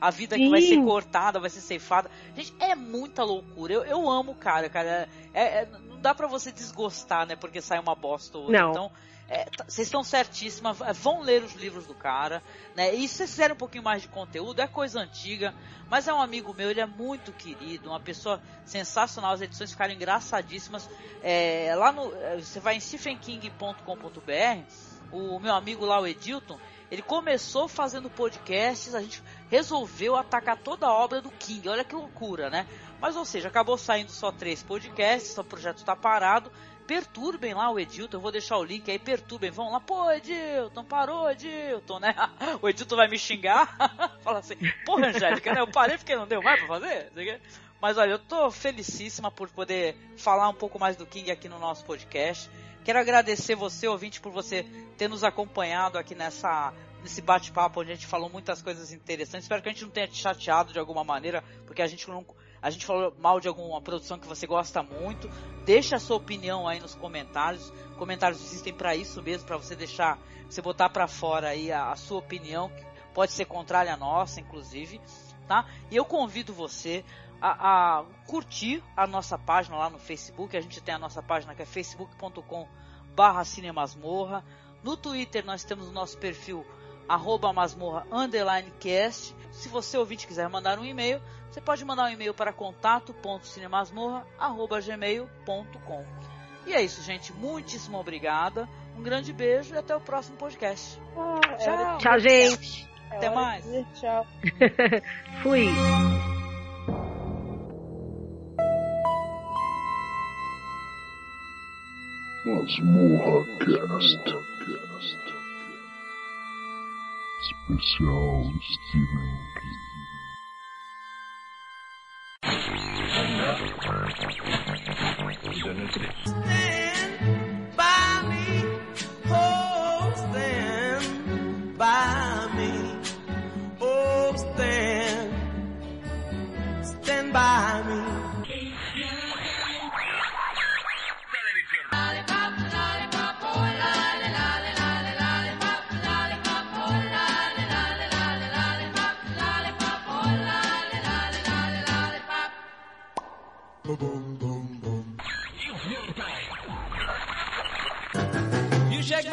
a- vida que vai ser Sim. cortada, vai ser ceifada. Gente, é muita loucura. Eu, eu amo cara, cara. É, é- dá pra você desgostar, né? Porque sai uma bosta ou outra. Não. Então, é, tá- vocês estão certíssimas. Vão ler os livros do cara, né? E se vocês quiserem um pouquinho mais de conteúdo, é coisa antiga. Mas é um amigo meu, ele é muito querido, uma pessoa sensacional. As edições ficaram engraçadíssimas. É, lá no. é, Você vai em stephenking.com.br o meu amigo lá, o Edilton, ele começou fazendo podcasts, a gente resolveu atacar toda a obra do King. Olha que loucura, né? Mas, ou seja, acabou saindo só três podcasts, o projeto está parado. Perturbem lá o Edilton, eu vou deixar o link aí, perturbem, vão lá, pô, Edilton, parou, Edilton, né? O Edilton vai me xingar, fala assim, porra, Angélica, né? Eu parei porque não deu mais pra fazer? Mas olha, eu tô felicíssima por poder falar um pouco mais do King aqui no nosso podcast. Quero agradecer você, ouvinte, por você ter nos acompanhado aqui nessa nesse bate-papo onde a gente falou muitas coisas interessantes. Espero que a gente não tenha te chateado de alguma maneira, porque a gente não a gente falou mal de alguma produção que você gosta muito. Deixa a sua opinião aí nos comentários. Comentários existem para isso mesmo, para você deixar, você botar para fora aí a, a sua opinião, que pode ser contrária à nossa, inclusive, tá? E eu convido você a, a curtir a nossa página lá no Facebook. A gente tem a nossa página que é facebook.com barra cinemasmorra. No Twitter nós temos o nosso perfil arroba masmorra underline cast. Se você ouvinte quiser mandar um e-mail, você pode mandar um e-mail para contato.cinemasmorra arroba gmail.com. E é isso, gente. Muitíssimo obrigada. Um grande beijo e até o próximo podcast. Tchau. Tchau, gente. Até mais. Tchau. Fui. Masmorra Cast. Especial Stephen King.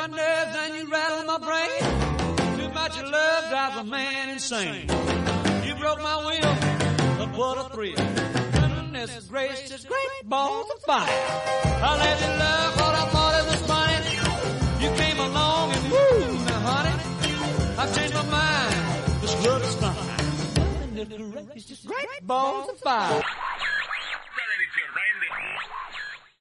Nerves and you rattle my brain. Too much love drives a man insane. You broke my will, but what a thrill. Goodness gracious, great balls of fire. I let you love what I thought it was funny. You came along and woo, now honey, I've changed my mind. This love is fine. Goodness gracious, great balls of fire.